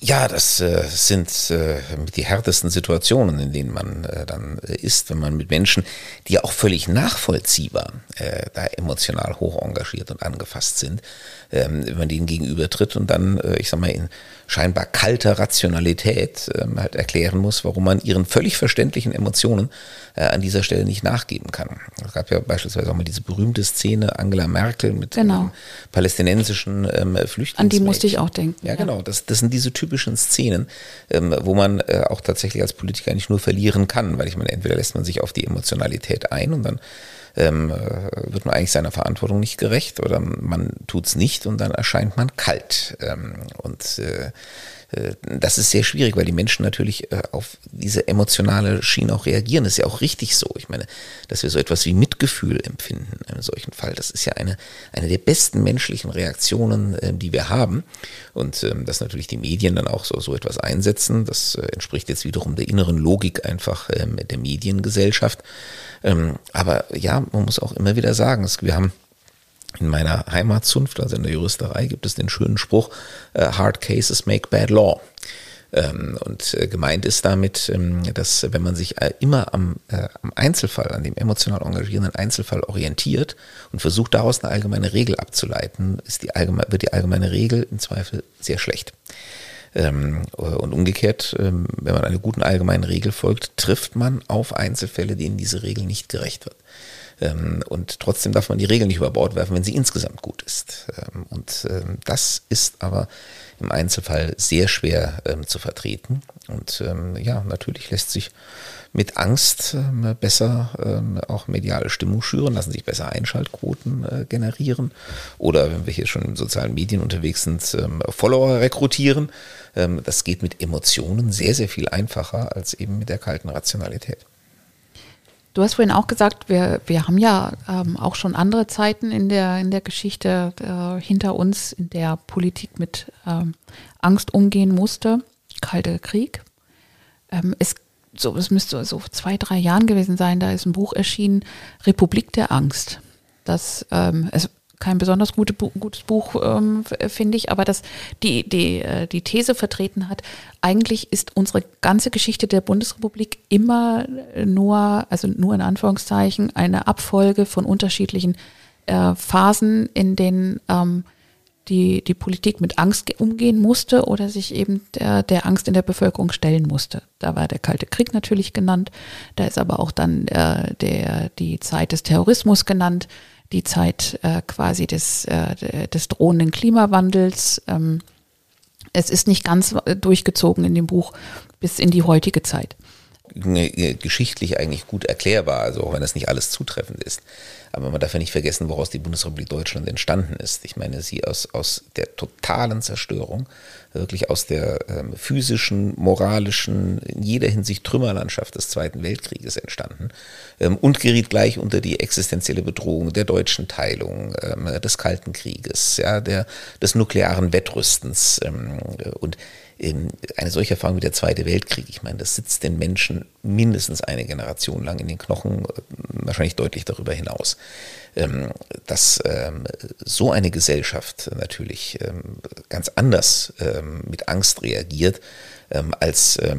Ja, das äh, sind äh, die härtesten Situationen, in denen man äh, dann ist, wenn man mit Menschen, die ja auch völlig nachvollziehbar äh, da emotional hoch engagiert und angefasst sind, ähm, wenn man denen gegenübertritt und dann, äh, ich sag mal, in scheinbar kalter Rationalität ähm, halt erklären muss, warum man ihren völlig verständlichen Emotionen äh, an dieser Stelle nicht nachgeben kann. Es gab ja beispielsweise auch mal diese berühmte Szene Angela Merkel mit genau. palästinensischen ähm, Flüchtlings. An die musste ich auch denken. Ja, genau. Das, das sind diese typischen Szenen, ähm, wo man äh, auch tatsächlich als Politiker nicht nur verlieren kann, weil ich meine, entweder lässt man sich auf die Emotionalität ein und dann ähm, äh, wird man eigentlich seiner Verantwortung nicht gerecht oder man tut es nicht und dann erscheint man kalt. Ähm, und äh, das ist sehr schwierig, weil die Menschen natürlich äh, auf diese emotionale Schiene auch reagieren. Das ist ja auch richtig so. Ich meine, dass wir so etwas wie Mitgefühl empfinden in einem solchen Fall, das ist ja eine, eine der besten menschlichen Reaktionen, äh, die wir haben. Und ähm, dass natürlich die Medien dann auch so, so etwas einsetzen, das entspricht jetzt wiederum der inneren Logik einfach ähm, der Mediengesellschaft. Ähm, aber ja, man muss auch immer wieder sagen, wir haben in meiner Heimatzunft, also in der Juristerei, gibt es den schönen Spruch, äh, Hard Cases make bad law. Ähm, und äh, gemeint ist damit, ähm, dass wenn man sich äh, immer am, am Einzelfall, an dem emotional engagierenden Einzelfall orientiert und versucht daraus eine allgemeine Regel abzuleiten, ist die allgemeine, wird die allgemeine Regel im Zweifel sehr schlecht. Ähm, und umgekehrt, wenn man einer guten allgemeinen Regel folgt, trifft man auf Einzelfälle, denen diese Regel nicht gerecht wird. Ähm, und trotzdem darf man die Regeln nicht über Bord werfen, wenn sie insgesamt gut ist. Ähm, und ähm, das ist aber im Einzelfall sehr schwer zu vertreten. Und ja, natürlich lässt sich mit Angst besser auch mediale Stimmung schüren, lassen sich besser Einschaltquoten äh, generieren. Oder wenn wir hier schon in sozialen Medien unterwegs sind, Follower rekrutieren. Das geht mit Emotionen sehr, sehr viel einfacher als eben mit der kalten Rationalität. Du hast vorhin auch gesagt, wir, wir haben ja ähm, auch schon andere Zeiten in der, in der Geschichte äh, hinter uns, in der Politik mit ähm, Angst umgehen musste. Kalter Krieg. Ähm, es so, es müsste so zwei, drei Jahren gewesen sein, da ist ein Buch erschienen, Republik der Angst. Das ähm, ist kein besonders gute, gutes Buch, ähm, finde ich, aber das die, die, äh, die These vertreten hat, eigentlich ist unsere ganze Geschichte der Bundesrepublik immer nur, also nur in Anführungszeichen, eine Abfolge von unterschiedlichen äh, Phasen, in denen ähm, die, die Politik mit Angst umgehen musste oder sich eben der, der Angst in der Bevölkerung stellen musste. Da war der Kalte Krieg natürlich genannt, da ist aber auch dann äh, der, die Zeit des Terrorismus genannt, die Zeit äh, quasi des, äh, des drohenden Klimawandels. Ähm, es ist nicht ganz äh, durchgezogen in dem Buch bis in die heutige Zeit. Geschichtlich eigentlich gut erklärbar, also auch wenn das nicht alles zutreffend ist. Aber man darf ja nicht vergessen, woraus die Bundesrepublik Deutschland entstanden ist. Ich meine, sie aus, aus der totalen Zerstörung, wirklich aus der ähm, physischen, moralischen, in jeder Hinsicht Trümmerlandschaft des Zweiten Weltkrieges entstanden ähm, und geriet gleich unter die existenzielle Bedrohung der deutschen Teilung, ähm, des Kalten Krieges, ja, der, des nuklearen Wettrüstens ähm, und eine solche Erfahrung wie der Zweite Weltkrieg, ich meine, das sitzt den Menschen mindestens eine Generation lang in den Knochen, äh, wahrscheinlich deutlich darüber hinaus. Ähm, dass ähm, so eine Gesellschaft natürlich ähm, ganz anders mit Angst reagiert, als äh,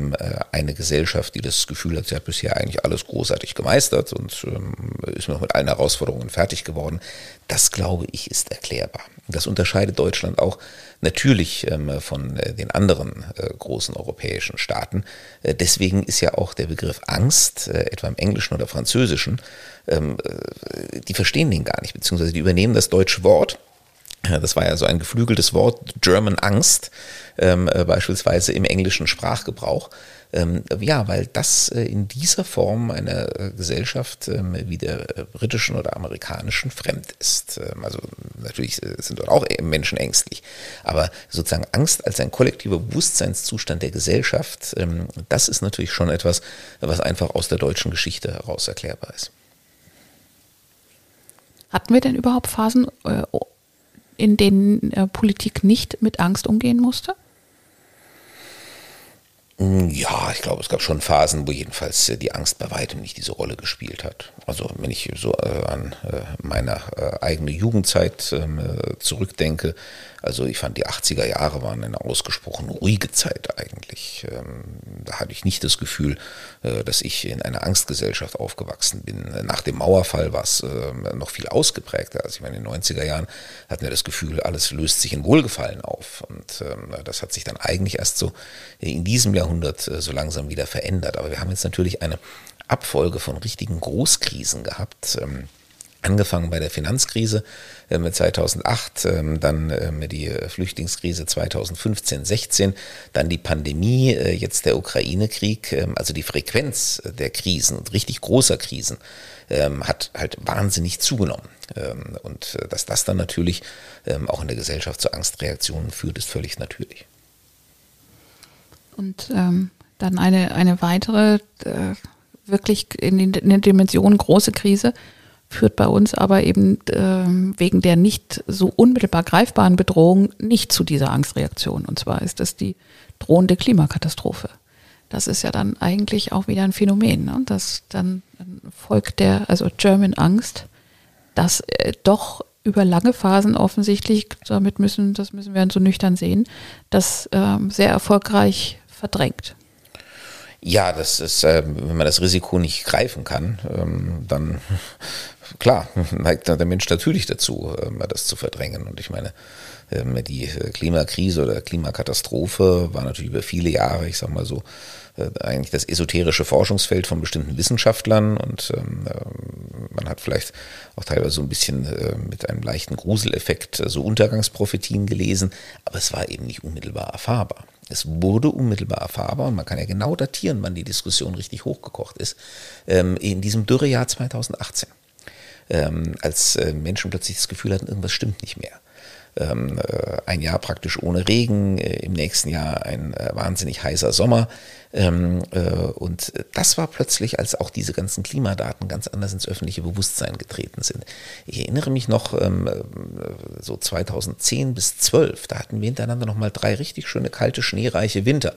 eine Gesellschaft, die das Gefühl hat, sie hat bisher eigentlich alles großartig gemeistert und ist noch mit allen Herausforderungen fertig geworden. Das, glaube ich, ist erklärbar. Das unterscheidet Deutschland auch natürlich ähm, von äh, den anderen äh, großen europäischen Staaten. Äh, deswegen ist ja auch der Begriff Angst, etwa im Englischen oder Französischen, ähm, äh, die verstehen den gar nicht, beziehungsweise die übernehmen das deutsche Wort. Das war ja so ein geflügeltes Wort, German Angst, ähm, äh, beispielsweise im englischen Sprachgebrauch. Ähm, ja, weil das äh, in dieser Form einer äh, Gesellschaft ähm, wie der äh, britischen oder amerikanischen fremd ist. Ähm, also natürlich sind dort auch Menschen ängstlich, aber sozusagen Angst als ein kollektiver Bewusstseinszustand der Gesellschaft, das ist natürlich schon etwas, was einfach aus der deutschen Geschichte heraus erklärbar ist. Hatten wir denn überhaupt Phasen, in denen Politik nicht mit Angst umgehen musste? Hm, ja, ich glaube, es gab schon Phasen, wo jedenfalls äh, die Angst bei weitem nicht diese Rolle gespielt hat. Also wenn ich so äh, an äh, meine eigene Jugendzeit ähm, äh, zurückdenke, also ich fand die 80er Jahre waren eine ausgesprochen ruhige Zeit eigentlich. Ähm, da hatte ich nicht das Gefühl, dass ich in einer Angstgesellschaft aufgewachsen bin. Nach dem Mauerfall war es ähm, noch viel ausgeprägter. Also ich meine, in den 90er Jahren hatten wir das Gefühl, alles löst sich in Wohlgefallen auf. Und das hat sich dann eigentlich erst so in diesem Jahrhundert äh, so langsam wieder verändert. Aber wir haben jetzt natürlich eine Abfolge von richtigen Großkrisen gehabt angefangen bei der Finanzkrise äh, 2008, äh, dann äh, die Flüchtlingskrise 2015, 16, dann die Pandemie, äh, jetzt der Ukraine-Krieg, ähm, also die Frequenz der Krisen und richtig großer Krisen ähm, hat halt wahnsinnig zugenommen. Ähm, und äh, dass das dann natürlich ähm, auch in der Gesellschaft zu Angstreaktionen führt, ist völlig natürlich. Und ähm, dann eine, eine weitere, äh, wirklich in, den, in der Dimension große Krise führt bei uns aber eben äh, wegen der nicht so unmittelbar greifbaren Bedrohung nicht zu dieser Angstreaktion. Und zwar ist das die drohende Klimakatastrophe. Das ist ja dann eigentlich auch wieder ein Phänomen, ne? dass dann folgt der, also German Angst, dass äh, doch über lange Phasen offensichtlich, damit müssen, das müssen wir so nüchtern sehen, das äh, sehr erfolgreich verdrängt. Ja, das ist, äh, wenn man das Risiko nicht greifen kann, ähm, dann [LAUGHS] klar, [LAUGHS] neigt der Mensch natürlich dazu, das zu verdrängen. Und ich meine, die Klimakrise oder Klimakatastrophe war natürlich über viele Jahre, ich sag mal so, äh, eigentlich das esoterische Forschungsfeld von bestimmten Wissenschaftlern und ähm, äh, man hat vielleicht auch teilweise so ein bisschen äh, mit einem leichten Gruseleffekt äh, so Untergangsprophetien gelesen, aber es war eben nicht unmittelbar erfahrbar. Es wurde unmittelbar erfahrbar und man kann ja genau datieren, wann die Diskussion richtig hochgekocht ist, ähm, in diesem Dürrejahr 2018. Ähm, als äh, Menschen plötzlich das Gefühl hatten, irgendwas stimmt nicht mehr ähm, äh, ein Jahr praktisch ohne Regen, äh, im nächsten Jahr ein äh, wahnsinnig heißer Sommer. Ähm, äh, und das war plötzlich, als auch diese ganzen Klimadaten ganz anders ins öffentliche Bewusstsein getreten sind. Ich erinnere mich noch ähm, äh, so 2010 bis 12, da hatten wir hintereinander nochmal drei richtig schöne kalte, schneereiche Winter.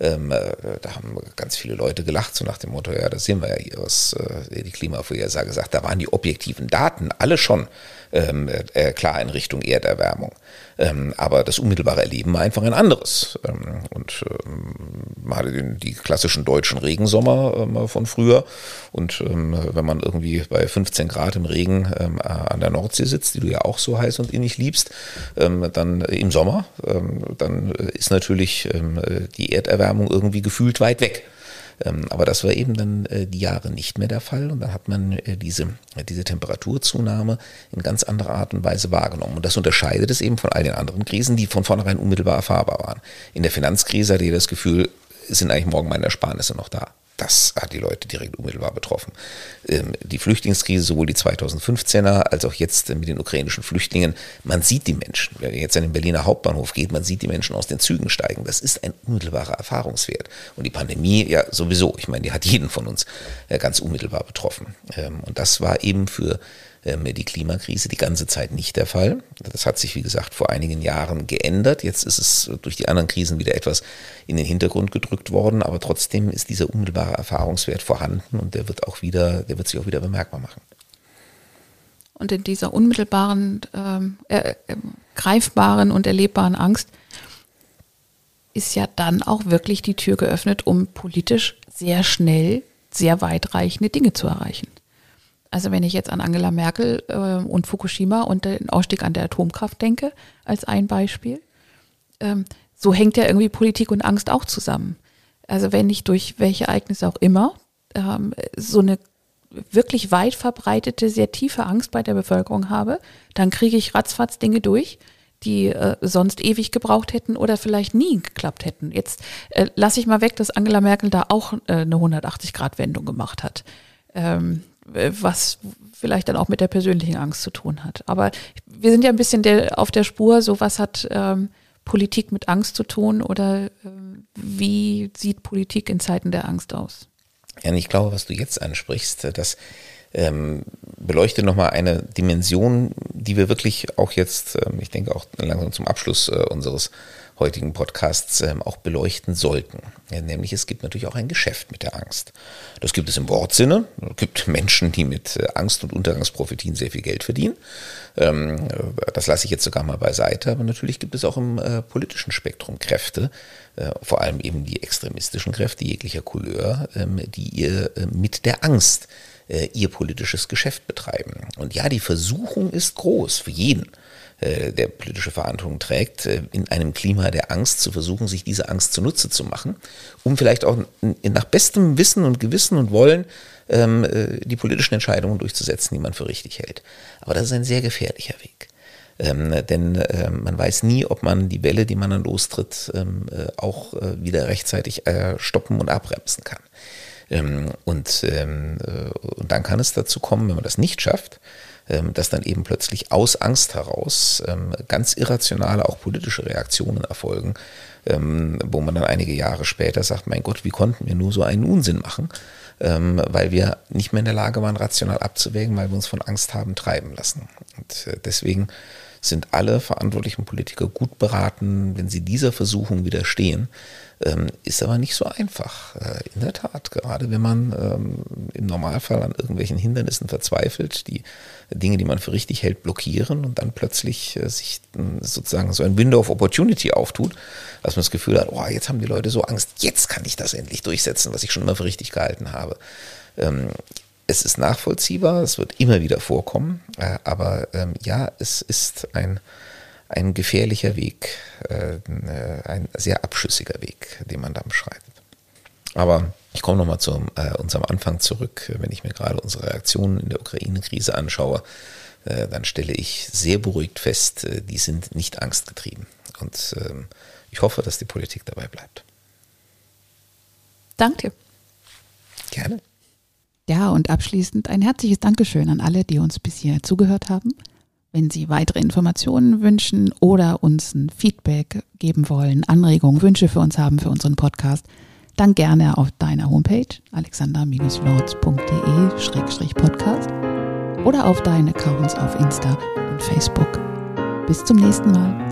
Ähm, äh, da haben ganz viele Leute gelacht, so nach dem Motto, ja, das sehen wir ja hier, was äh, die Klimavorhersage sagt. Da waren die objektiven Daten alle schon ähm, äh, klar in Richtung Erderwärmung. Ähm, aber das unmittelbare Erleben war einfach ein anderes. Ähm, und ähm, man hatte den, die klassischen deutschen Regensommer ähm, von früher. Und ähm, wenn man irgendwie bei 15 Grad im Regen an der Nordsee sitzt, die du ja auch so heiß und innig liebst, dann im Sommer, dann ist natürlich die Erderwärmung irgendwie gefühlt weit weg. Ähm, aber das war eben dann äh, die Jahre nicht mehr der Fall und dann hat man äh, diese, diese Temperaturzunahme in ganz anderer Art und Weise wahrgenommen. Und das unterscheidet es eben von all den anderen Krisen, die von vornherein unmittelbar erfahrbar waren. In der Finanzkrise hatte ihr das Gefühl, sind eigentlich morgen meine Ersparnisse noch da das hat die Leute direkt unmittelbar betroffen. Ähm, die Flüchtlingskrise, sowohl die 2015er als auch jetzt mit den ukrainischen Flüchtlingen, man sieht die Menschen. Wenn man jetzt an den Berliner Hauptbahnhof geht, man sieht die Menschen aus den Zügen steigen. Das ist ein unmittelbarer Erfahrungswert. Und die Pandemie, ja sowieso, ich meine, die hat jeden von uns äh, ganz unmittelbar betroffen. Ähm, und das war eben für die Klimakrise die ganze Zeit nicht der Fall. Das hat sich, wie gesagt, vor einigen Jahren geändert. Jetzt ist es durch die anderen Krisen wieder etwas in den Hintergrund gedrückt worden, aber trotzdem ist dieser unmittelbare Erfahrungswert vorhanden und der wird auch wieder, der wird sich auch wieder bemerkbar machen. Und in dieser unmittelbaren, ähm, äh, äh, greifbaren und erlebbaren Angst ist ja dann auch wirklich die Tür geöffnet, um politisch sehr schnell sehr weitreichende Dinge zu erreichen. Also wenn ich jetzt an Angela Merkel äh, und Fukushima und den Ausstieg an der Atomkraft denke, als ein Beispiel, ähm, so hängt ja irgendwie Politik und Angst auch zusammen. Also wenn ich durch welche Ereignisse auch immer ähm, so eine wirklich weit verbreitete, sehr tiefe Angst bei der Bevölkerung habe, dann kriege ich ratzfatz Dinge durch, die äh, sonst ewig gebraucht hätten oder vielleicht nie geklappt hätten. Jetzt äh, lasse ich mal weg, dass Angela Merkel da auch äh, eine 180-Grad-Wendung gemacht hat. Ähm, äh, was vielleicht dann auch mit der persönlichen Angst zu tun hat. Aber wir sind ja ein bisschen der, auf der Spur, so was hat ähm, Politik mit Angst zu tun oder ähm, wie sieht Politik in Zeiten der Angst aus? Ja, ich glaube, was du jetzt ansprichst, das ähm, beleuchtet nochmal eine Dimension, die wir wirklich auch jetzt, ähm, ich denke auch langsam zum Abschluss äh, unseres heutigen Podcasts ähm, auch beleuchten sollten. Nämlich es gibt natürlich auch ein Geschäft mit der Angst. Das gibt es im Wortsinne. Es gibt Menschen, die mit äh, Angst und Untergangsprophetien sehr viel Geld verdienen. Ähm, äh, das lasse ich jetzt sogar mal beiseite. Aber natürlich gibt es auch im äh, politischen Spektrum Kräfte, vor allem eben die extremistischen Kräfte jeglicher Couleur, ähm, die ihr mit der Angst ihr politisches Geschäft betreiben. Und ja, die Versuchung ist groß für jeden der politische Verantwortung trägt, äh, in einem Klima der Angst zu versuchen, sich diese Angst zunutze zu machen, um vielleicht auch nach bestem Wissen und Gewissen und Wollen ähm, äh, die politischen Entscheidungen durchzusetzen, die man für richtig hält. Aber das ist ein sehr gefährlicher Weg. Ähm, denn äh, man weiß nie, ob man die Welle, die man dann lostritt, ähm, äh, auch äh, wieder rechtzeitig stoppen und abbremsen kann. Ähm, und, ähm, und dann kann es dazu kommen, wenn man das nicht schafft, dass dann eben plötzlich aus Angst heraus ähm, ganz irrationale, auch politische Reaktionen erfolgen, ähm, wo man dann einige Jahre später sagt, mein Gott, wie konnten wir nur so einen Unsinn machen? weil wir nicht mehr in der Lage waren, rational abzuwägen, weil wir uns von Angst haben treiben lassen. Und äh, deswegen sind alle verantwortlichen Politiker gut beraten, wenn sie dieser Versuchung widerstehen, ähm, ist aber nicht so einfach. Äh, in der Tat, gerade wenn man ähm, im Normalfall an irgendwelchen Hindernissen verzweifelt, die Dinge, die man für richtig hält, blockieren und dann plötzlich äh, sich sozusagen so ein Window of Opportunity auftut, dass man das Gefühl hat, oh, jetzt haben die Leute so Angst, jetzt kann ich das endlich durchsetzen, was ich schon immer für richtig gehalten habe. Es ist nachvollziehbar, es wird immer wieder vorkommen, äh, aber ähm, ja, es ist ein, ein gefährlicher Weg, äh, ein sehr abschüssiger Weg, den man da beschreitet. Aber ich komme nochmal zu äh, unserem Anfang zurück. Wenn ich mir gerade unsere Reaktionen in der Ukraine-Krise anschaue, äh, dann stelle ich sehr beruhigt fest, äh, die sind nicht angstgetrieben. Und ähm, ich hoffe, dass die Politik dabei bleibt. Danke. Gerne. Ja, und abschließend ein herzliches Dankeschön an alle, die uns bis hier zugehört haben. Wenn Sie weitere Informationen wünschen oder uns ein Feedback geben wollen, Anregungen, Wünsche für uns haben für unseren Podcast, dann gerne auf deiner Homepage alexander-lords.de-podcast oder auf deinen Accounts auf Insta und Facebook. Bis zum nächsten Mal.